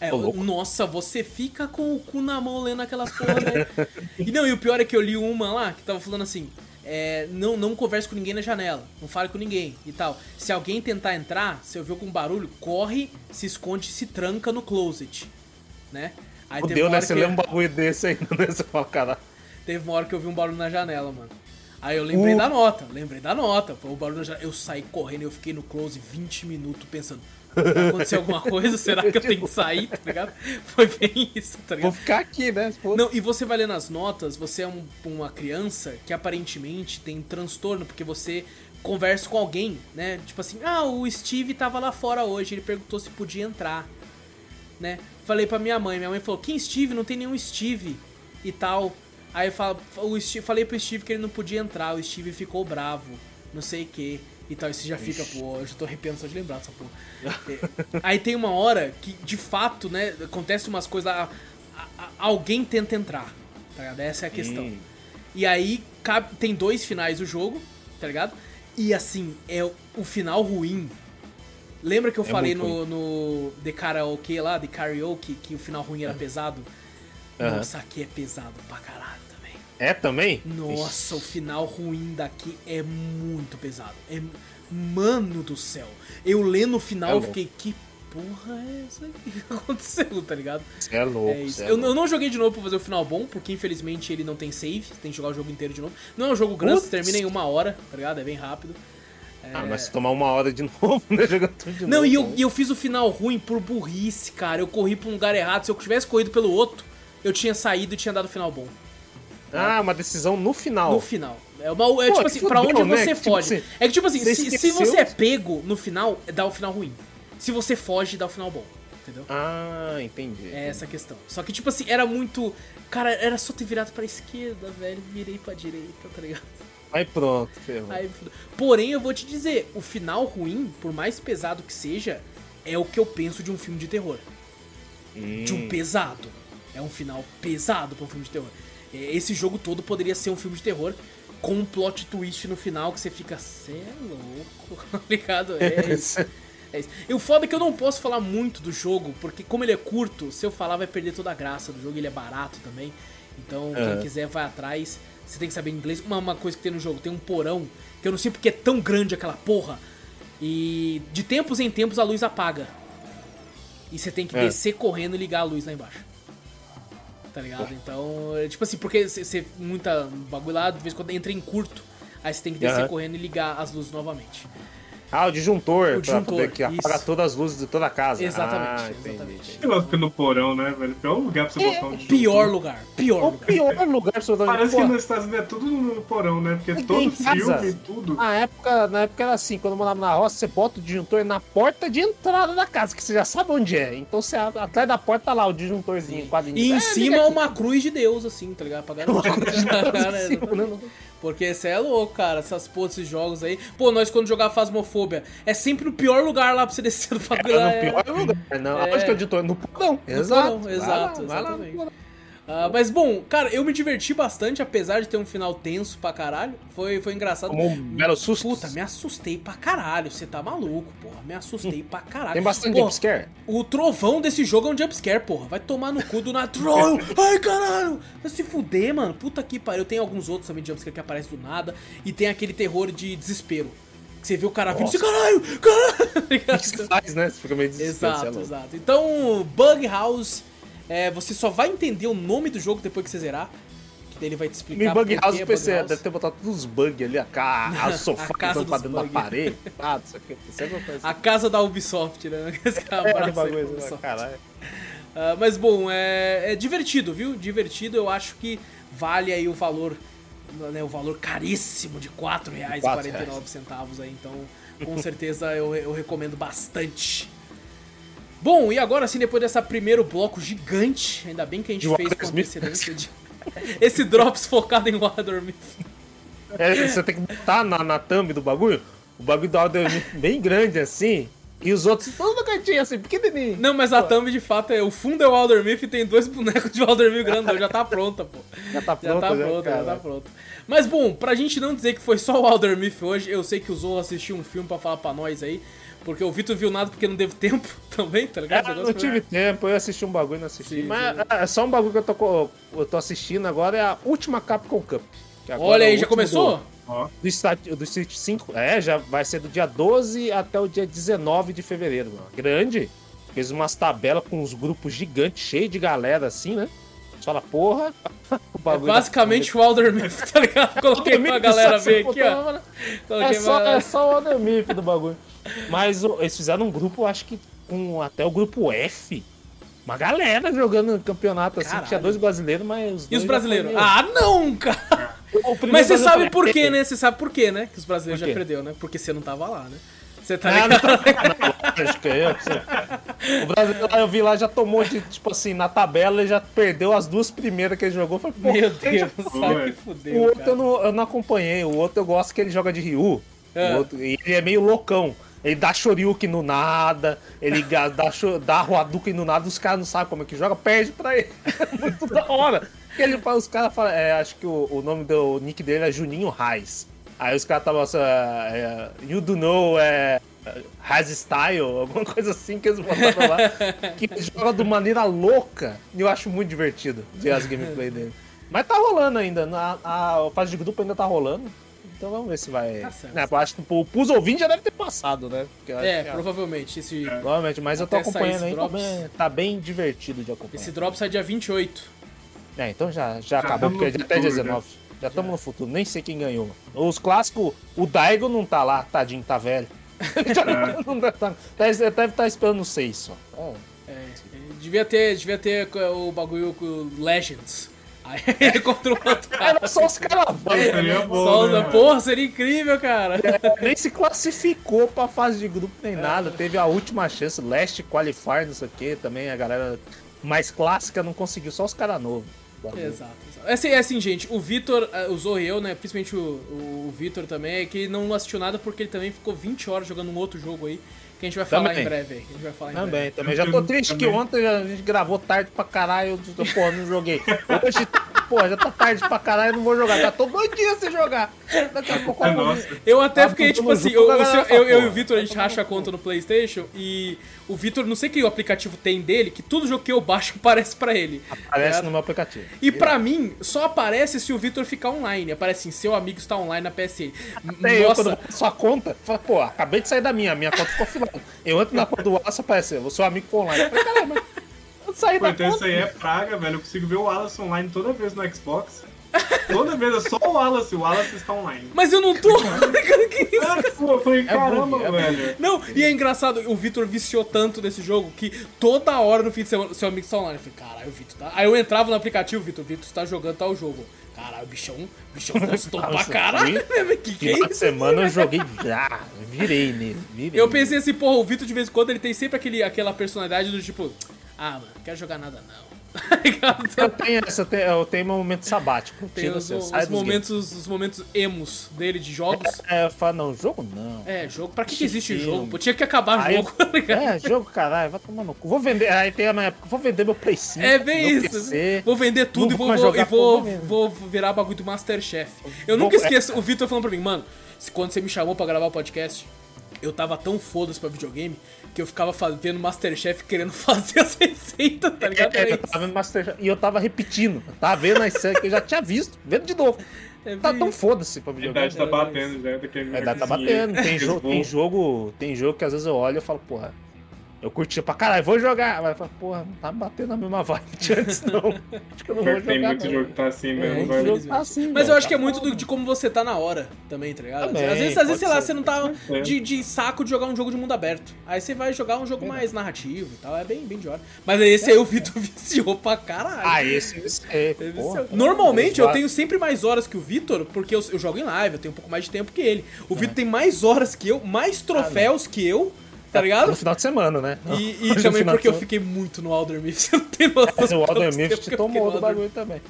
É, nossa, você fica com o cu na mão lendo aquelas porra, né? e não, e o pior é que eu li uma lá que tava falando assim: é, não, não converse com ninguém na janela, não fale com ninguém e tal. Se alguém tentar entrar, se ouvir algum barulho, corre, se esconde se tranca no closet, né? Aí Fudeu, né? Você que... lê um bagulho desse aí, né? Você fala, cara. Teve uma hora que eu vi um barulho na janela, mano. Aí eu lembrei da nota, lembrei da nota. Foi o barulho já. Eu saí correndo, eu fiquei no close 20 minutos pensando. Vai acontecer alguma coisa? Será que eu tenho que sair? Tá ligado? Foi bem isso, tá ligado? Vou ficar aqui, né? Não, e você vai ler nas notas, você é um- uma criança que aparentemente tem transtorno, porque você conversa com alguém, né? Tipo assim, ah, o Steve tava lá fora hoje, ele perguntou se podia entrar, né? Falei pra minha mãe, minha mãe falou, quem Steve? Não tem nenhum Steve e tal. Aí eu falo, o Steve, falei pro Steve que ele não podia entrar, o Steve ficou bravo, não sei o que. E tal, isso já fica, pô, eu já tô arrepiando só de lembrar dessa porra. É, Aí tem uma hora que, de fato, né, acontece umas coisas. a- a- alguém tenta entrar, tá ligado? Essa é a questão. Hum. E aí cabe- tem dois finais do jogo, tá ligado? E assim, é o final ruim. Lembra que eu É falei no, no The Karaoke lá, The Karaoke, que o final ruim era pesado? Aham. Nossa, aqui é pesado pra caralho. É também? Nossa, o final ruim daqui é muito pesado. É mano do céu. Eu lendo o final, É eu fiquei, que porra é essa aqui que aconteceu, tá ligado? É louco. É isso. é Eu, louco. eu não joguei de novo pra fazer o final bom, porque infelizmente ele não tem save, você tem que jogar o jogo inteiro de novo. Não é um jogo grande, você Putz. termina em uma hora, tá ligado? É bem rápido. Ah, mas se tomar uma hora de novo, né? Jogando tudo de Não, novo. e eu, e eu fiz o final ruim por burrice, cara. Eu corri pra um lugar errado. Se eu tivesse corrido pelo outro, eu tinha saído e tinha dado o final bom. Ah, uma decisão no final. No final. É, uma, é Pô, tipo assim, pra fudeu, onde né? você Que, tipo foge. assim, é que tipo assim, se, se você é pego no final, dá o final ruim. Se você foge, dá o final bom. Entendeu? Ah, entendi. É essa a questão. Só que, tipo assim, era muito. Cara, era só ter virado pra esquerda, velho. Virei pra direita, tá ligado? Aí pronto, ferrou. Aí. Porém, eu vou te dizer, o final ruim, por mais pesado que seja, é o que eu penso de um filme de terror. De um Hum. pesado. É um final pesado pra um filme de terror. É, Esse jogo todo poderia ser um filme de terror com um plot twist no final que você fica, cê é louco, tá ligado? É isso. É isso. E o foda é que eu não posso falar muito do jogo, porque como ele é curto, se eu falar vai perder toda a graça do jogo, ele é barato também. Então, quem Aham. quiser vai atrás. Você tem que saber inglês. Uma, uma coisa que tem no jogo, tem um porão, que eu não sei porque é tão grande aquela porra. E de tempos em tempos a luz apaga. E você tem que É. descer correndo e ligar a luz lá embaixo. Tá ligado? Então, é tipo assim, porque você- muita bagulho lá, de vez em quando entra em curto. Aí você tem que descer Aham. correndo e ligar as luzes novamente. Ah, o disjuntor. O pra disjuntor, poder que apaga todas as luzes de toda a casa. Exatamente, Ah, exatamente. Ela fica no porão, né, velho? Pior lugar pra você botar um Pior lugar, pior O lugar. pior lugar pra você botar Parece Pô, que nos Estados Unidos é tudo no porão, né? Porque todo casa- filme, tudo. Na época, na época era assim, quando eu morava na roça, você bota o disjuntor na porta de entrada da casa, que você já sabe onde é. Então você abre- atrás da porta tá lá o disjuntorzinho, quadrinho. E em É, cima liga uma cruz de Deus, assim, tá ligado? Pra garantir. Cara, aqui. Sim, né? Porque você é louco, cara, essas porra, esses jogos aí. Pô, nós quando jogar Fasmofobia, é sempre no pior lugar lá pra você descer do bagulho. Lá, no é- pior lugar. Não, É. Onde que é o disjuntor? No porão. No Exato. porão, Vai exato, lá, vai lá no exatamente. Ah, mas bom, cara, eu me diverti bastante, apesar de ter um final tenso pra caralho. Foi, foi engraçado. Tomou um belo susto. Puta, me assustei pra caralho. Você tá maluco, porra. Me assustei pra caralho. Tem bastante jumpscare? O trovão desse jogo é um jumpscare, porra. Vai tomar no cu do Natroll. Ai, caralho. Vai se fuder, mano. Puta que pariu. Tem alguns outros também de jumpscare que aparecem do nada. E tem aquele terror de desespero. Que você vê o cara vindo e caralho, caralho. O que você faz, né? Você fica meio desesperado. é Exato, exato. Então, Bug House, é, você só vai entender o nome do jogo depois que você zerar. Que daí ele vai te explicar. Me Bug House é PC House. deve ter botado todos os bugs ali, a, ca... a sofá A casa que dentro da parede. Ah, isso aqui. Isso é. A casa da Ubisoft, né? Esse É, aí bagulho, Ubisoft. caralho. Ah, mas bom, é, é divertido, viu? Divertido, eu acho que vale aí o valor, né, o valor caríssimo de R$ 4,49 R$ centavos aí, então com certeza eu, eu recomendo bastante. Bom, e agora sim, depois dessa primeiro bloco gigante, ainda bem que a gente De fez com antecedência de... Esse Drops focado em Smith. É, você tem que botar na, na thumb do bagulho, o bagulho do Alder bem grande assim, e os outros todos no cantinho assim, pequenininho. Não, mas a thumb de fato é o fundo é o Walder Myth e tem dois bonecos de Walder Myth grandão, já tá pronta, pô. Já tá Já tá né, pronto, já cara? tá pronto. Mas bom, pra gente não dizer que foi só o Alder Myth hoje, eu sei que o Zorro assistiu um filme pra falar pra nós aí, porque o Vitor viu nada porque não teve tempo também, tá ligado? É, não tive tempo, eu assisti um bagulho e não assisti. Sim, Mas sim. é só um bagulho que eu tô, eu tô assistindo agora, é a última Capcom Cup. que agora Olha é aí, já começou? Ó, Do, do, Stat- do Street 5, é, já vai ser do dia 12 até o dia 19 de fevereiro, mano. Grande. Fez umas tabelas com uns grupos gigantes, cheios de galera assim, né? fala, porra. O é basicamente o Aldermith, tá ligado? Coloquei pra galera ver aqui, ó. É só, é só o Aldermith do bagulho. Mas eles fizeram um grupo, acho que com até o grupo F. Uma galera jogando campeonato assim, Caralho. tinha dois brasileiros, mas. e os brasileiros? Ah, não, cara! Mas você sabe por quê, né? Você sabe por quê, né? Que os brasileiros já perdeu, né? Porque você não tava lá, né? Você tá ligado? Ah, não, acho que é eu. O brasileiro eu vi lá, já tomou de, tipo assim, na tabela e já perdeu as duas primeiras que ele jogou. Falei, Meu Deus, sabe que fudeu, O outro eu não, eu não, acompanhei, o outro eu gosto que ele joga de Ryu. É. Outro, e ele é meio loucão. Ele dá Shoryuken no nada, ele dá, dá Hadouken no nada, os caras não sabem como é que joga, perde pra ele. É muito da hora. Ele fala, os caras falam, é, acho que o, o nome do nick dele é Juninho Raiz. Aí os caras estavam assim, é, You Do Know, é. Has Style, alguma coisa assim que eles botaram lá. que joga de maneira louca. E eu acho muito divertido ver as gameplay dele. Mas tá rolando ainda. A, a fase de grupo ainda tá rolando. Então vamos ver se vai. Tá certo. Né, eu acho que pros ouvintes já deve ter passado, né? é, provavelmente. Esse... Provavelmente, mas eu tô acompanhando aí. Drops... Tá, bem, tá bem divertido de acompanhar. Esse drop sai dia 28. É, então já, já, já acabou, porque já até 19. Né? Já estamos no futuro, nem sei quem ganhou. Os clássicos, o Daigo não tá lá, tadinho, tá velho. É. não tá, tá, deve estar tá esperando 6 só. É. É, devia ter, devia ter o bagulho com Legends. Aí ele contra o outro cara. Era só os caras velhos. Só, né, porra, seria incrível, cara. É, nem se classificou pra fase de grupo nem é. nada. Teve a última chance, Last Qualifier, não sei o que. Também a galera mais clássica não conseguiu, só os caras novos. Exato, exato. É assim, é assim, gente, o Vitor, uh, o Zorriel, né, principalmente o, o, o Vitor também, é que não assistiu nada porque ele também ficou 20 horas jogando um outro jogo aí, que a gente vai falar também. em breve aí. A gente vai falar em também, breve. também. Já tô triste também. que ontem a gente gravou tarde pra caralho, eu, porra, não joguei. Hoje Pô, já tá tarde pra caralho, não vou jogar. Já tô dois dias sem jogar. Daqui a pouco eu Eu até fiquei, tipo assim, eu, eu, eu, eu, e o Vitor, a gente racha a conta no Playstation e o Vitor, não sei que o aplicativo tem dele, que todo jogo que eu baixo aparece pra ele. Aparece é, no meu aplicativo. E pra mim, só aparece se o Vitor ficar online. Aparece assim, seu amigo está online na PSN. Até Nossa. eu, sua conta, fala, pô, acabei de sair da minha, minha conta ficou offline. Eu entro na conta do Wallace, aparece, o seu amigo ficou online. Eu falei, caramba, sair Pô, da então conta. isso aí é praga, velho. Eu consigo ver o Wallace online toda vez no Xbox. Toda vez é só o Wallace, o Wallace está online. Mas eu não tô. que isso? É, pô, eu falei, é caramba, é velho. Não, e é engraçado, o Vitor viciou tanto nesse jogo que toda hora no fim de semana seu amigo está online. Eu falei, caralho, o Vitor tá. Aí eu entrava no aplicativo, Vitor, o Vitor está jogando tal jogo. Caralho, o bichão, o bichão gostou pra caralho. que que é isso? semana eu joguei já, virei nele. Virei eu pensei assim, porra, o Vitor de vez em quando ele tem sempre aquele, aquela personalidade do tipo. Ah, mano, não quero jogar nada não. eu tenho essa, eu tenho, eu tenho um momento sabático. Tem os, os, os momentos, os momentos emos dele de jogos. É, eu falo, não, jogo não. É, jogo. Pra que, que existe jogo? Pô, tinha que acabar o jogo, tá É, jogo, caralho, vai tomar no cu. Vou vender, aí tem a minha época, vou vender meu Play 5. É bem isso. PC, vou vender tudo e vou, vou, jogar, e vou, vou, vou virar bagulho do Masterchef. Eu nunca esqueço é. o Vitor falando pra mim, mano, quando você me chamou pra gravar o podcast, eu tava tão foda-se pra videogame que eu ficava vendo Masterchef querendo fazer as receitas, tá ligado? É, é, eu tava vendo Masterchef e eu tava repetindo. Eu tava vendo as séries que eu já tinha visto, vendo de novo. É tá tão foda-se pra videogame. A idade tá batendo já, A idade tá batendo. Tem, jo tem, jogo, tem jogo que às vezes eu olho e falo, porra, eu curtia pra caralho, vou jogar. Mas eu porra, não tá batendo a mesma vibe de antes, não. Acho que eu não vou jogar. Tem muito não. jogo que tá assim mesmo, é, jogo tá assim, Mas eu acho tá que é muito do, de como você tá na hora também, tá ligado? Também, às vezes, às vezes sei lá, você não tá de, de, saco de jogar um jogo de mundo aberto. Aí você vai jogar um jogo é. mais narrativo e tal. É bem, bem de hora. Mas esse aí o Vitor viciou pra caralho. Ah, esse é. Porra, Normalmente eu tenho sempre mais horas que o Vitor, porque eu, eu, jogo em live, eu tenho um pouco mais de tempo que ele. O é. Vitor tem mais horas que eu, mais troféus ah, que eu tá ligado? No final de semana, né? E, e também porque eu fiquei muito no Aldermith, você não tem noção. Mas o Aldermith te tomou do bagulho também.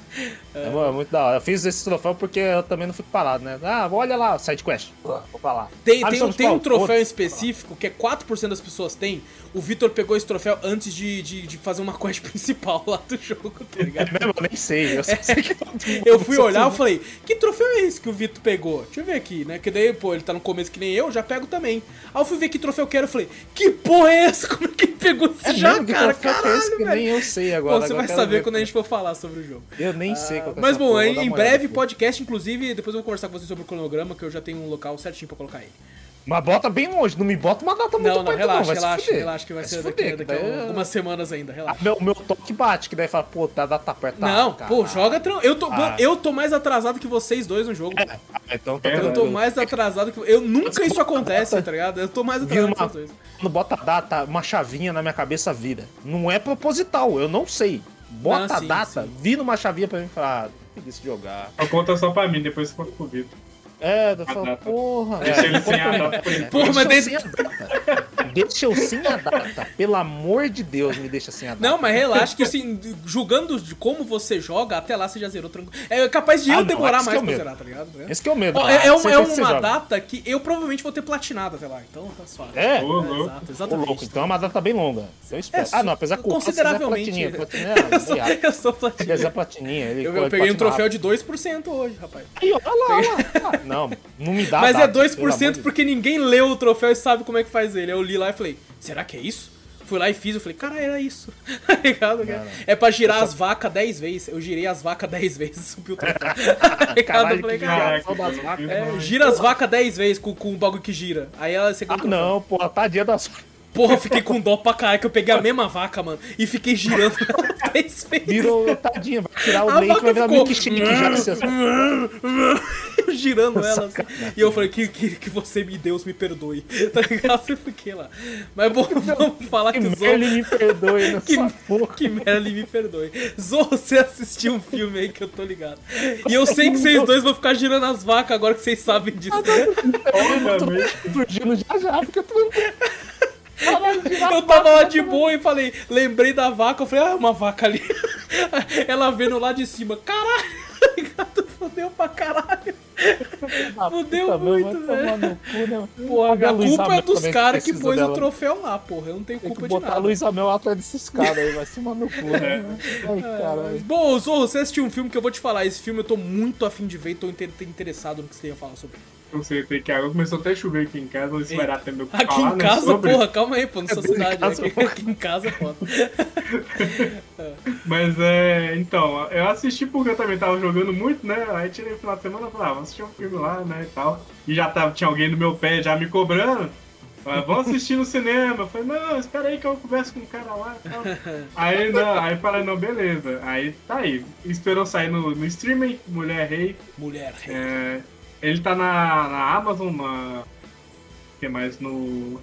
É. é. muito da hora. Eu fiz esse troféu porque eu também não fico parado, né? Ah, olha lá, side quest. Vou pra lá. Tem, ah, tem, tem um troféu específico que é 4% das pessoas têm. O Vitor pegou esse troféu antes de, de, de, fazer uma quest principal lá do jogo, tá ligado? É mesmo, eu nem sei. Eu, sei que eu fui olhar e falei, que troféu é esse que o Vitor pegou? Deixa eu ver aqui, né? Que daí, pô, ele tá no começo que nem eu, já pego também. Aí eu fui ver que troféu eu quero, eu falei, que porra é essa? Como é que ele pegou esse é já, cara? Caralho, é esse que nem eu sei agora. Bom, você agora vai saber quando a gente for falar sobre o jogo. Eu nem ah, sei qual é Mas bom, em, em breve, podcast, inclusive, depois eu vou conversar com você sobre o cronograma, que eu já tenho um local certinho pra colocar ele. Mas bota bem longe, não me bota uma data muito Não, não, perto, relaxa, vai se relaxa, fuder. relaxa que vai, Vai ser se daqui, fuder, daqui a daí- algumas semanas ainda, Ah, relaxa. meu, meu toque bate, que daí fala, pô, tá data perto. Não, pô, caralho. joga tran- eu tô, Ah. eu tô mais atrasado que vocês dois no jogo. pô. Ah, Então tá Eu Eu tô tranquilo. mais atrasado que. Eu nunca isso acontece, tá ligado? Eu tô mais atrasado que uma, vocês dois. quando bota a data, uma chavinha na minha cabeça vira. Não é proposital, eu não sei. Bota Não, a sim, data, sim. vira uma chavinha pra mim e fala, ah, preguiça de jogar. Só conta só pra mim, depois você conta pro Vitor. É, eu A falo, data. porra. Deixa é, ele sem a data por enquanto. Porra, deixa mas eu dentro- sem a data. Deixa eu sem a data. Pelo amor de Deus, me deixa sem a data. Não, mas relaxa que assim, julgando de como você joga, até lá você já zerou tranquilo. É capaz de Ah, eu não, demorar que mais é pra medo. zerar, tá ligado? Tá ligado? Esse que é o medo. Ó, é, é um- é que você uma data que eu provavelmente vou ter platinado até lá, então tá suave. É? É, louco. exato, Ô, exatamente. louco, então é uma data bem longa. Eu espero. É, ah, não, apesar que é consideravelmente. platininha. platininha eu, sou, é, eu sou é platininha. Ele Eu, eu peguei um troféu de 2% hoje, rapaz. Aí, ó, olha lá, olha lá. Não, não me dá Mas data, é 2% pelo amor de porque ninguém leu o troféu e sabe como é que faz ele. Eu li lá e falei, será que é isso? Fui lá e fiz, eu falei, cara, era isso. Tá ligado? Não, não. É pra girar as vacas 10 vezes. Eu girei as vacas 10 vezes e subi o troféu. Tá ligado? Caralho, Eu falei, cara, é, gira as vacas 10 vezes com, com o bagulho que gira. Aí ela você Ah, não, porra, tadinha das. Porra, eu fiquei com dó pra caralho, que eu peguei a mesma vaca, mano, e fiquei girando 10 vezes. Virou, tadinha, vai tirar o A leite, vai virar milkshake já. Você... girando ela assim. E eu falei que, que, que você me Deus me perdoe. Tá ligado? Eu fiquei lá. Mas bom, vamos falar que, Que o Zorro. Merlin me perdoe nessa Que, que Merlin me perdoe. Zorro, você assistiu um filme aí que eu tô ligado. E eu sei que vocês dois vão ficar girando as vacas agora que vocês sabem disso. Obviamente. Surgindo já já, fica tranquilo. Caralho, de Eu tava lá de boa e falei, lembrei da vaca, eu falei, ah, uma vaca ali. Ela vendo lá de cima, caralho, fudeu pra caralho. Fudeu muito, velho. Porra, a culpa é dos caras que precisa pôs o troféu lá, porra. Eu não tenho Tem culpa que de botar a nada. Luísa Mel atrás desses caras aí, vai se no cu. né? Ai, caralho. Bom, Zorro, você assistiu um filme que eu vou te falar. Esse filme eu tô muito afim de ver e tô inter- interessado no que você ia falar sobre. Não sei, tem que água começou até a chover aqui em casa, vou esperar até meu Aqui falar, em né, casa, sobre. porra, calma aí, pô, na sua cidade. casa, aqui, em casa, foda. Mas é. Então, eu assisti porque eu também tava jogando muito, né? Aí tirei o final de semana e falei, ah, vamos assistir um filme lá, né? E tal. E já tava, tinha alguém no meu pé já me cobrando. Ah, Vamos assistir no cinema. Eu falei, não, espera aí que eu converso com o cara lá e tal. Aí não, aí falei, não, beleza. Aí tá aí. Esperou sair no, no streaming, Mulher Rei. Mulher, rei. É, ele tá na, na Amazon, na. O que mais? No.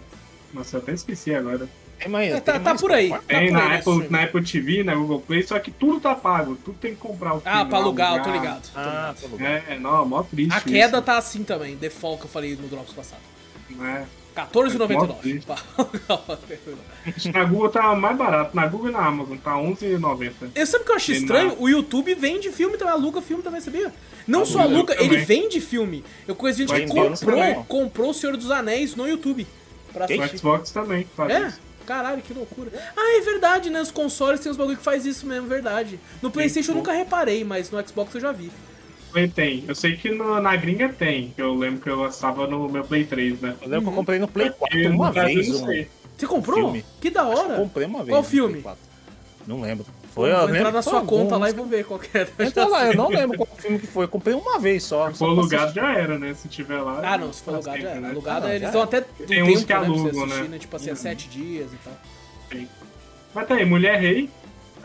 Nossa, eu até esqueci agora. É, mas, é, tá, tá por aí. Tá tem por na, aí, né, Apple, na Apple TV, na Google Play, só que tudo tá pago. Tudo tem que comprar o ah, filme. Ah, pra alugar, alugar. eu tô ligado. Ah, tô ligado. É, não, mó triste. A queda isso. tá assim também, default que eu falei no Drops passado. É. 14,99. na Google tá mais barato, na Google e na Amazon tá 11,90. Eu sabe o que eu acho estranho? Na... O YouTube vende filme também, aluga filme também, sabia? Não a só aluga, Luca ele vende filme. Eu conheço gente que comprou, comprou O Senhor dos Anéis no YouTube. Pra o Xbox também faz é? Isso. Caralho, que loucura. Ah, é verdade, né? Os consoles têm uns bagulho que faz isso mesmo, verdade. No Playstation eu nunca reparei, mas no Xbox eu já vi. Play tem. Eu sei que no- na gringa tem. que Eu lembro que eu estava no meu Play 3, né? Eu lembro que eu comprei no Play 4 E no uma vez. Um. Você comprou? Filme. Que da que hora. comprei uma vez. Qual filme? Play 4. Não lembro. Vou Foi, eu entrar lembro na sua conta algum. lá e vou ver qual que é. Entra lá, eu não lembro qual filme que foi. Eu comprei uma vez só. Se for alugado já era, né? Se tiver lá. Ah, não, se for alugado já era. né? Alugado, Ah, eles dão até um Tem uns tempo, que né, pra você alugam, assistir, né? né? Tipo assim, Uhum. a sete dias e tal. Mas tá aí, Mulher Rei.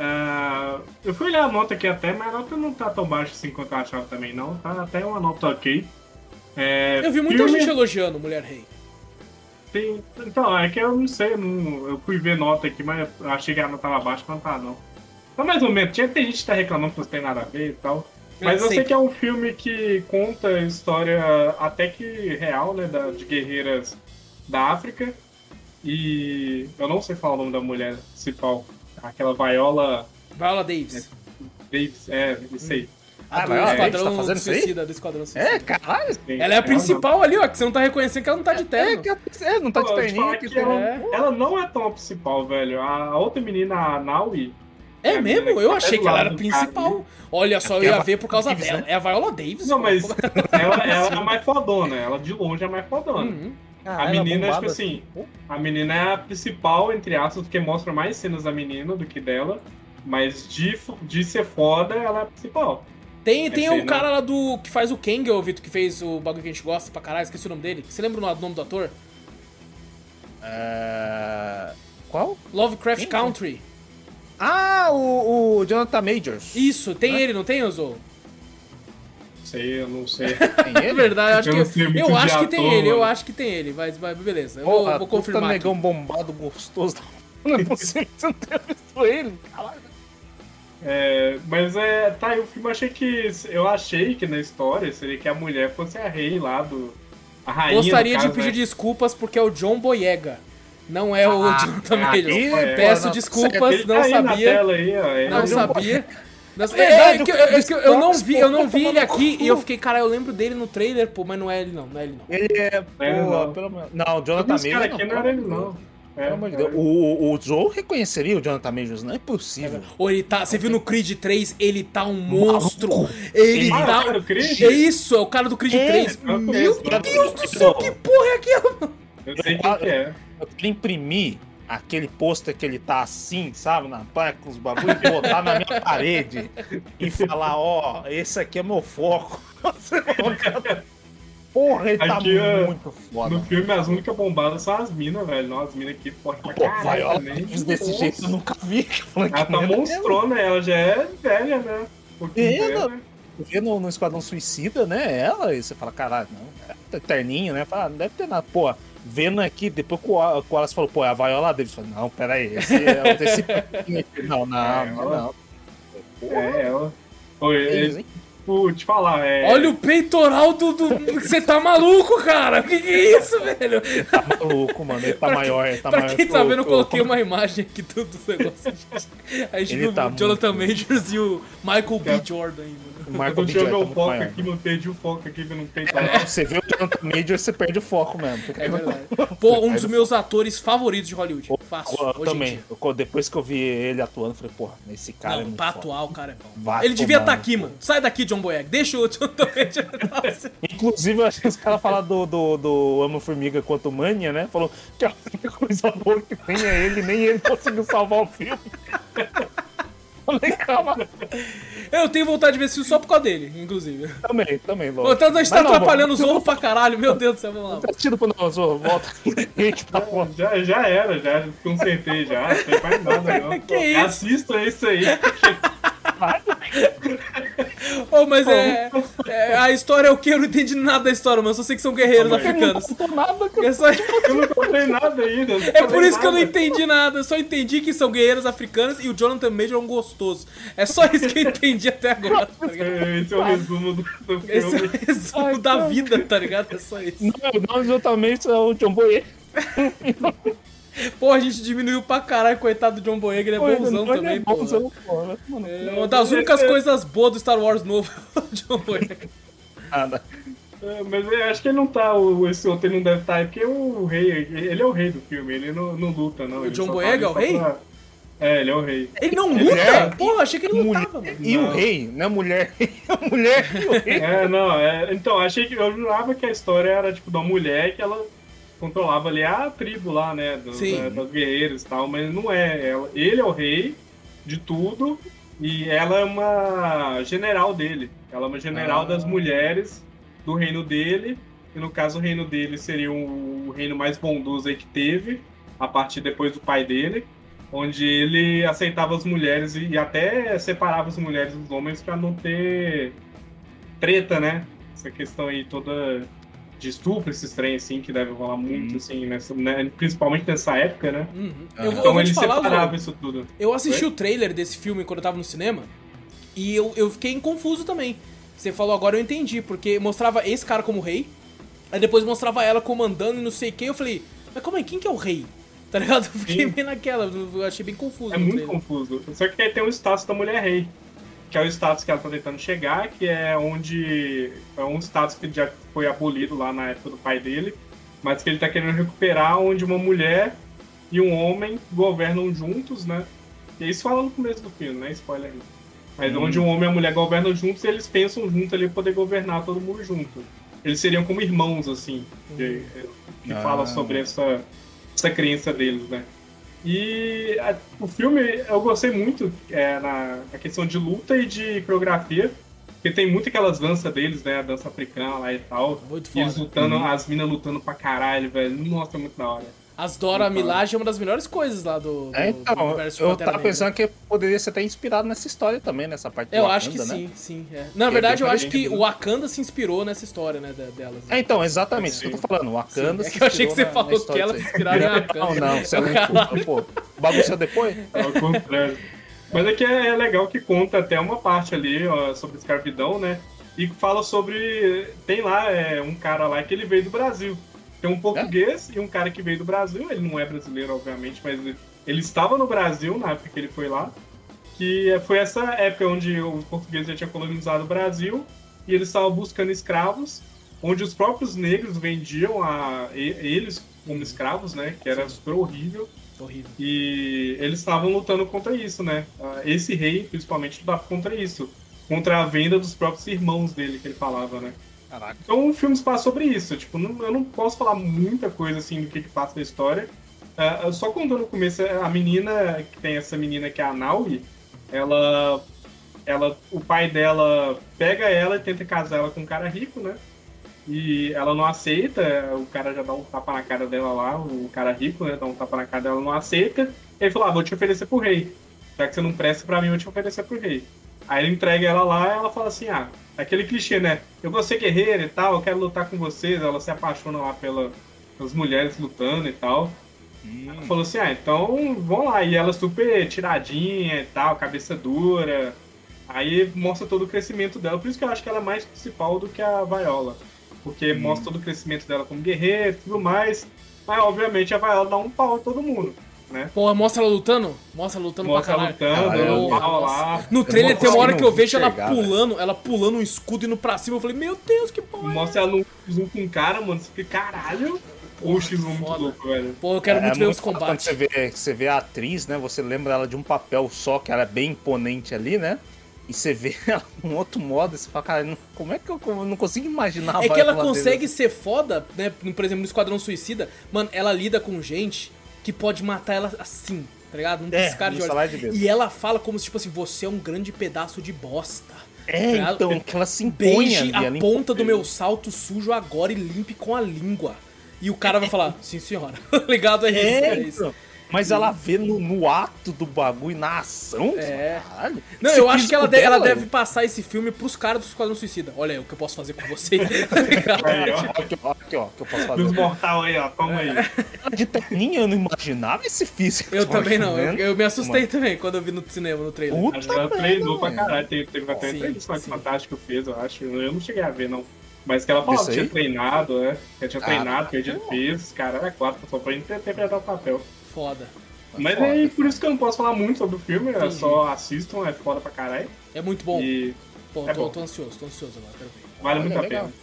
Ah, eu fui olhar a nota aqui até, mas a nota não tá tão baixa assim quanto eu achava também, não. Tá até uma nota ok. É, Eu vi muita filme- gente elogiando Mulher Rei. tem- Então, é que eu não sei, eu, não- eu fui ver nota aqui, mas eu achei que a nota tava baixa, mas não tá não. Tá mais ou menos, tinha tem gente que tá reclamando que não tem nada a ver e tal. Mas eu sei sempre. que é um filme que conta a história até que real, né, da, de guerreiras da África. E eu não sei falar o nome da mulher principal. Aquela Viola Viola Davis. Davis, é, isso aí. A Ah, do Viola Davis Esquadrão tá fazendo isso aí? Suicida, do Esquadrão Suicida. É, caralho. Ela é a principal ali, ó, que você não tá reconhecendo que ela não tá de É, terno. que, é, não tá de terninho. que que ela, É. ela não é tão a principal, velho. A outra menina, a Naui, É É, mesmo? Eu que achei tá que ela era principal. cara, Olha só, eu é ia a ver por causa Davis, dela. né? É a Viola Davis. Não, pô. mas ela, ela é a mais fodona. Ela de longe é a mais fodona. Uhum. A Caralho, menina, bombada. tipo assim, a menina é a principal, entre aspas, porque mostra mais cenas da menina do que dela. Mas de, de ser foda, ela é a principal. Tem, tem o não. cara lá do. que faz o Kang, ô Vitor, que fez o bagulho que a gente gosta pra caralho, esqueci o nome dele. Você lembra o nome do ator? É... Qual? Lovecraft Quem? Country. Ah, o, o Jonathan Majors. Isso, tem ele, não tem, Ozo? Não sei, eu não sei. Tem É ele? verdade, eu acho Eu que, sei eu acho que tem ele, eu acho que tem ele, mas, mas beleza, eu Porra, vou, confirmar. aqui. negão bombado gostoso. Não é possível que você não tenha visto ele, caralho. É, mas é. Tá, o filme eu achei que. Eu achei que na história seria que a mulher fosse a rei lá do. A rainha. Gostaria no de caso, pedir né? desculpas porque é o John Boyega. Não é o Ah, Jonathan ih, pô, Peço não, desculpas, Ele não tá sabia. tela aí, ó. é, Não sabia. Não, É verdade, é, que, eu, o é que eu- eu não vi, eu não vi ele aqui cu. e eu fiquei, cara, eu lembro dele no trailer, pô, mas não é ele não, não é ele não. Ele é. É, pô, não. pelo menos. Não, o Jonathan Esse cara Majors. aqui não era ele, não. É, é. O, o Joe reconheceria o Jonathan Majors, não é possível. Ou ele tá, você viu no Creed 3, ele tá um monstro. Ele Ah, tá o cara do Creed? É isso, é o cara do Creed É, 3. eu Meu Deus do céu, que porra é aquela? Eu sei quem que é. Eu queria imprimir aquele pôster que ele tá assim, sabe, na praia com os bagulho e botar na minha parede e falar, ó, esse aqui é meu foco. Porra, ele Aqui, tá ó, muito foda. No filme, as únicas bombadas são as minas, velho. Não, as minas aqui forte pra caralho Viola também. Davis desse Nossa. jeito eu nunca vi. Ela que tá monstrona, ela já é velha, né? Um pouquinho É, velha. Tu vê no, no Esquadrão Suicida, né? Ela, e você fala, caralho, não, é terninho, né? Fala, ah, não deve ter nada. Pô, vendo aqui, depois que o Wallace falou, pô, é a Viola Davis. Eu falei, não, peraí, esse é o esse aqui. Não, não, É, não, ela- não. É, ela. Oi, Eles, é, tipo, te falar, é. Olha o peitoral do. do... Você tá maluco, cara? Que que é isso, velho? Tá maluco, mano. Ele tá Pra maior, ele tá pra maior. quem tá vendo, eu coloquei uma imagem aqui do, do negócio. A gente Ele viu tá o Jonathan muito- Majors e o Michael B. É. Jordan ainda. O Eu Michael Jordan meu tá foco aqui, mano. Perdi o foco aqui que eu não peito. É, Você vê o Jonathan Major, você perde o foco mesmo. Fica É verdade. Pô, um dos meus atores favoritos de Hollywood. Fácil. Eu hoje em também. dia. Eu- depois que eu vi ele atuando, eu falei, porra, esse cara é Não, muito pra foda. atuar o cara é bom. Vai Ele devia estar no aqui, mano. Sai daqui, John Boyega. Deixa o Majors. Inclusive, eu acho que os caras falaram do, do, do Amo Formiga quanto Mania, né? Falou que a única coisa boa que tem é ele, nem ele conseguiu salvar o filme. Falei, calma. Eu tenho vontade de ver esse filme só por causa dele, inclusive. Também, também, logo. Tanto a gente tá não, atrapalhando os vamos- outros pra caralho. Meu Deus do céu, vamos lá. Tá assistindo pro não, Zô, volta. tá foda. Já, já era, já consertei já. Não tem mais nada, não. Que isso? Assista isso aí. Ô, mas é, é- A história é o que? Eu não entendi nada da história, mas eu só sei que são guerreiros africanos. Não contou nada, cara. É, só- Eu não comprei nada ainda. não é por isso que eu não nada. entendi nada. Eu só entendi que são guerreiros africanos e o Jonathan Major é um gostoso. É só isso que eu entendi até agora, tá? É, Esse é o resumo do, do Esse é filme. o resumo da vida, tá ligado? É só isso. Não, não, exatamente, é o John Boye. Pô, a gente diminuiu pra caralho, coitado do John Boyega, ele é bonzão Ele também, é bonzão, pô. vai tomar no cu. É uma das únicas coisas boas do Star Wars novo, o John Boyega. Nada. É, mas eu acho que ele não tá, o, esse outro ele não deve estar, é porque o rei, ele é o rei do filme, ele não, não luta, não. O ele John só Boyega tá é o rei? pra- É, ele é o rei. Ele não Ele luta? é- Porra, achei que ele Mulher- lutava, mano. E o Não. rei, né? Mulher. A mulher e o rei. É, não, é, então, achei que, eu jurava que a história era, tipo, de uma mulher que ela controlava ali a tribo lá, né, do, Sim. da, das guerreiras e tal, mas não é, ela, ele é o rei de tudo e ela é uma general dele, ela é uma general Ah. das mulheres do reino dele, e no caso o reino dele seria o, o reino mais bondoso aí que teve, a partir depois do pai dele, onde ele aceitava as mulheres e, e até separava as mulheres dos homens para não ter treta, né? Essa questão aí toda de estupro, esses trem assim, que deve rolar muito, Uhum. assim, nessa, né? principalmente nessa época, né? Uhum. Eu, eu Então vou ele falar, separava isso tudo. eu assisti Oi? o trailer desse filme quando eu tava no cinema e eu, eu fiquei confuso também. Você falou agora eu entendi, porque mostrava esse cara como rei, aí depois mostrava ela comandando e não sei o que, eu falei, mas como é, quem que é o rei? Tá ligado? Eu fiquei Sim. bem naquela, eu achei bem confuso. É muito trailer. confuso. Só que aí tem o status da mulher rei, que é o status que ela tá tentando chegar, que é onde. É um status que já foi abolido lá na época do pai dele, mas que ele tá querendo recuperar, onde uma mulher e um homem governam juntos, né? E isso fala no começo do filme, né? Spoiler aí. Mas Hum. onde um homem e a mulher governam juntos, eles pensam junto ali poder governar todo mundo junto. Eles seriam como irmãos, assim, que, que Ah. fala sobre essa, essa crença deles, né? E a- o filme eu gostei muito é, na, na questão de luta e de coreografia. Porque tem muito aquelas danças deles, né? A dança africana lá e tal. Muito E eles foda. lutando, Uhum. as minas lutando pra caralho, velho. Nossa, é muito da hora. As Dora Milaje é uma das melhores coisas lá do, do, É, do então, universo eu tava Negra. pensando que poderia ser até inspirado nessa história também, nessa parte do Eu acho que Wakanda, né? sim, sim. é. Na verdade, eu bem acho que o Wakanda se inspirou nessa história, né, de- delas. né? É, então, exatamente, isso que eu tô falando. O Wakanda É se que eu achei que inspirou você na- na falou que história ela se inspirava em Wakanda. Não, não, você é. Pô, o bagulho saiu depois? É o contrário. Mas aqui é, é legal que conta até uma parte ali ó, sobre escravidão, né? E fala sobre. Tem lá é, um cara lá que ele veio do Brasil. Tem um português e um cara que veio do Brasil. Ele não é brasileiro, obviamente, mas ele, ele estava no Brasil na época que ele foi lá. Que foi essa época onde os portugueses já tinham colonizado o Brasil e eles estavam buscando escravos, onde os próprios negros vendiam a, eles como escravos, né? Que era super horrível. Horrível. E eles estavam lutando contra isso, né? Esse rei, principalmente, lutava contra isso. Contra a venda dos próprios irmãos dele, que ele falava, né? Caraca. Então o filme se passa sobre isso. Tipo, não- eu não posso falar muita coisa assim do que, que passa na história. Ah, só contando no começo, a menina, que tem essa menina que é a Naui, ela. ela o pai dela pega ela e tenta casar ela com um cara rico, né? E ela não aceita, o cara já dá um tapa na cara dela lá, o cara rico, né? Dá um tapa na cara dela, não aceita. Ele falou: ah, vou te oferecer pro rei. Já que você não presta pra mim, eu vou te oferecer pro rei. Aí ele entrega ela lá e ela fala assim: ah, aquele clichê, né? Eu vou ser guerreira e tal, eu quero lutar com vocês. Ela se apaixona lá pela, pelas mulheres lutando e tal. Ela falou assim: ah, então vamos lá. E ela super tiradinha e tal, cabeça dura. Aí mostra todo o crescimento dela. Por isso que eu acho que ela é mais principal do que a Viola. Porque mostra todo o crescimento dela como guerreira e tudo mais. Mas obviamente a Viola dá um pau em todo mundo, né? Porra, mostra ela lutando? Mostra ela lutando Mostra pra caralho. lutando, Caralho, um pau lá. No trailer tem uma hora que eu vejo ela pulando, ela pulando um escudo indo pra cima. Eu falei, meu Deus, que porra. é Mostra ela no zoom com o cara, mano. Você fica, caralho. Ou o X1 muito foda. louco, velho. Pô, eu quero É muito ver os foda Quando combates. você vê, você vê a atriz, né? Você lembra ela de um papel só, que ela é bem imponente ali, né? E você vê ela num outro modo, e você fala, cara, como é que eu, eu não consigo imaginar É que ela consegue Davis? ser foda, né? Por exemplo, no Esquadrão Suicida, mano, ela lida com gente que pode matar ela assim, tá ligado? Num É, piscar de olhos. salário de Deus. E ela fala como se, tipo assim, você é um grande pedaço de bosta. É, ligado? então, que ela se impõe Beije ali, a ponta do meu salto sujo agora e limpe com a língua. E o cara vai falar, sim senhora. Ligado? É isso, É, é isso. Mas ela vê no, no ato do bagulho, na ação, É. caralho. Não, eu acho que ela, físico de- ela dela, deve passar esse filme pros caras do Esquadrão Suicida. Olha aí o que eu posso fazer com. Tá ligado? Aí, ó. Aqui, ó, aqui, ó, que eu posso fazer. Dos mortal aí, ó. Toma aí. É. Ela de terninha, eu não imaginava esse físico. eu que também não. Eu, eu me assustei também quando eu vi no cinema, no trailer. Puta Acho que ela treinou pra mano. caralho. Teve, teve até Sim, entrevista que sim. Fantástico fez, eu acho. Eu não cheguei a ver, não. Mas que ela Isso que tinha aí? treinado, né? Que ela tinha Caralho. treinado, perdido peso, cara, era quatro, só pra inter- interpretar o papel. Foda. Mas foda, aí, por isso que eu não posso falar muito sobre o filme, é só assistam, é foda pra caralho. É muito bom. E Pô, é tô, bom. tô ansioso, tô ansioso agora, quero ver. vale Olha, muito a legal. pena.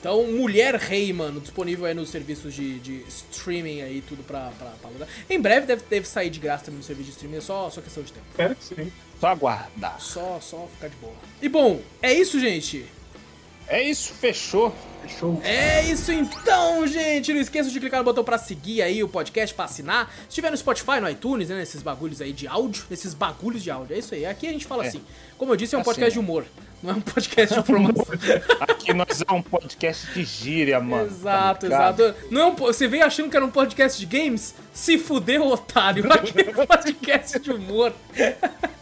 Então, Mulher Rei, mano, disponível aí nos serviços de, de streaming aí, tudo pra, pra, pra alugar. Em breve deve, deve sair de graça também no serviço de streaming, é só, só questão de tempo. Espero que sim. Só aguardar. Só, só ficar de boa. E bom, é isso, gente. É isso, fechou. Fechou. É isso então, gente. Não esqueça de clicar no botão pra seguir aí o podcast, pra assinar. Se estiver no Spotify, no iTunes, né, nesses bagulhos aí de áudio, nesses bagulhos de áudio. É isso aí. Aqui a gente fala É. assim. Como eu disse, é um Assim, podcast de né? humor. Não é um podcast de informação. Aqui nós é um podcast de gíria, mano. Exato, tá exato. Não é um você veio achando que era um podcast de games? Se fudeu, otário. Aqui é um podcast de humor.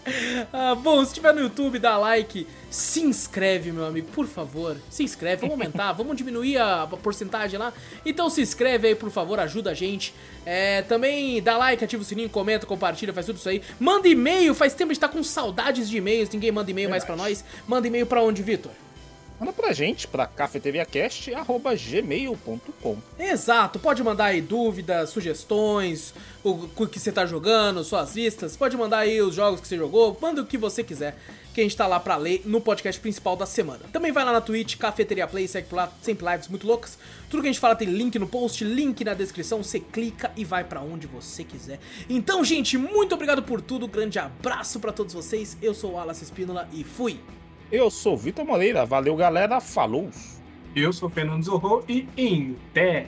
Ah, bom, se estiver no YouTube, dá like. Se inscreve, meu amigo, por favor. Se inscreve, vamos aumentar, vamos diminuir a porcentagem lá. Então se inscreve aí, por favor, ajuda a gente. É, também dá like, ativa o sininho, comenta, compartilha, faz tudo isso aí. Manda e-mail, faz tempo a gente tá com saudades de e-mails, ninguém manda e-mail mais pra nós. Manda e-mail pra onde, Vitor? Manda pra gente, pra cafeteriacast.gmail.com. Exato, pode mandar aí dúvidas, sugestões, o, que você tá jogando, suas listas, pode mandar aí os jogos que você jogou, manda o que você quiser, que a gente tá lá pra ler no podcast principal da semana. Também vai lá na Twitch, Cafeteria Play, segue por lá, sempre lives muito loucas. Tudo que a gente fala tem link no post, link na descrição, você clica e vai pra onde você quiser. Então, gente, muito obrigado por tudo, grande abraço pra todos vocês, eu sou o Alas Espínola e fui! Eu sou Vitor Moreira, valeu galera, falou! Eu sou Fernando Zorro e em té.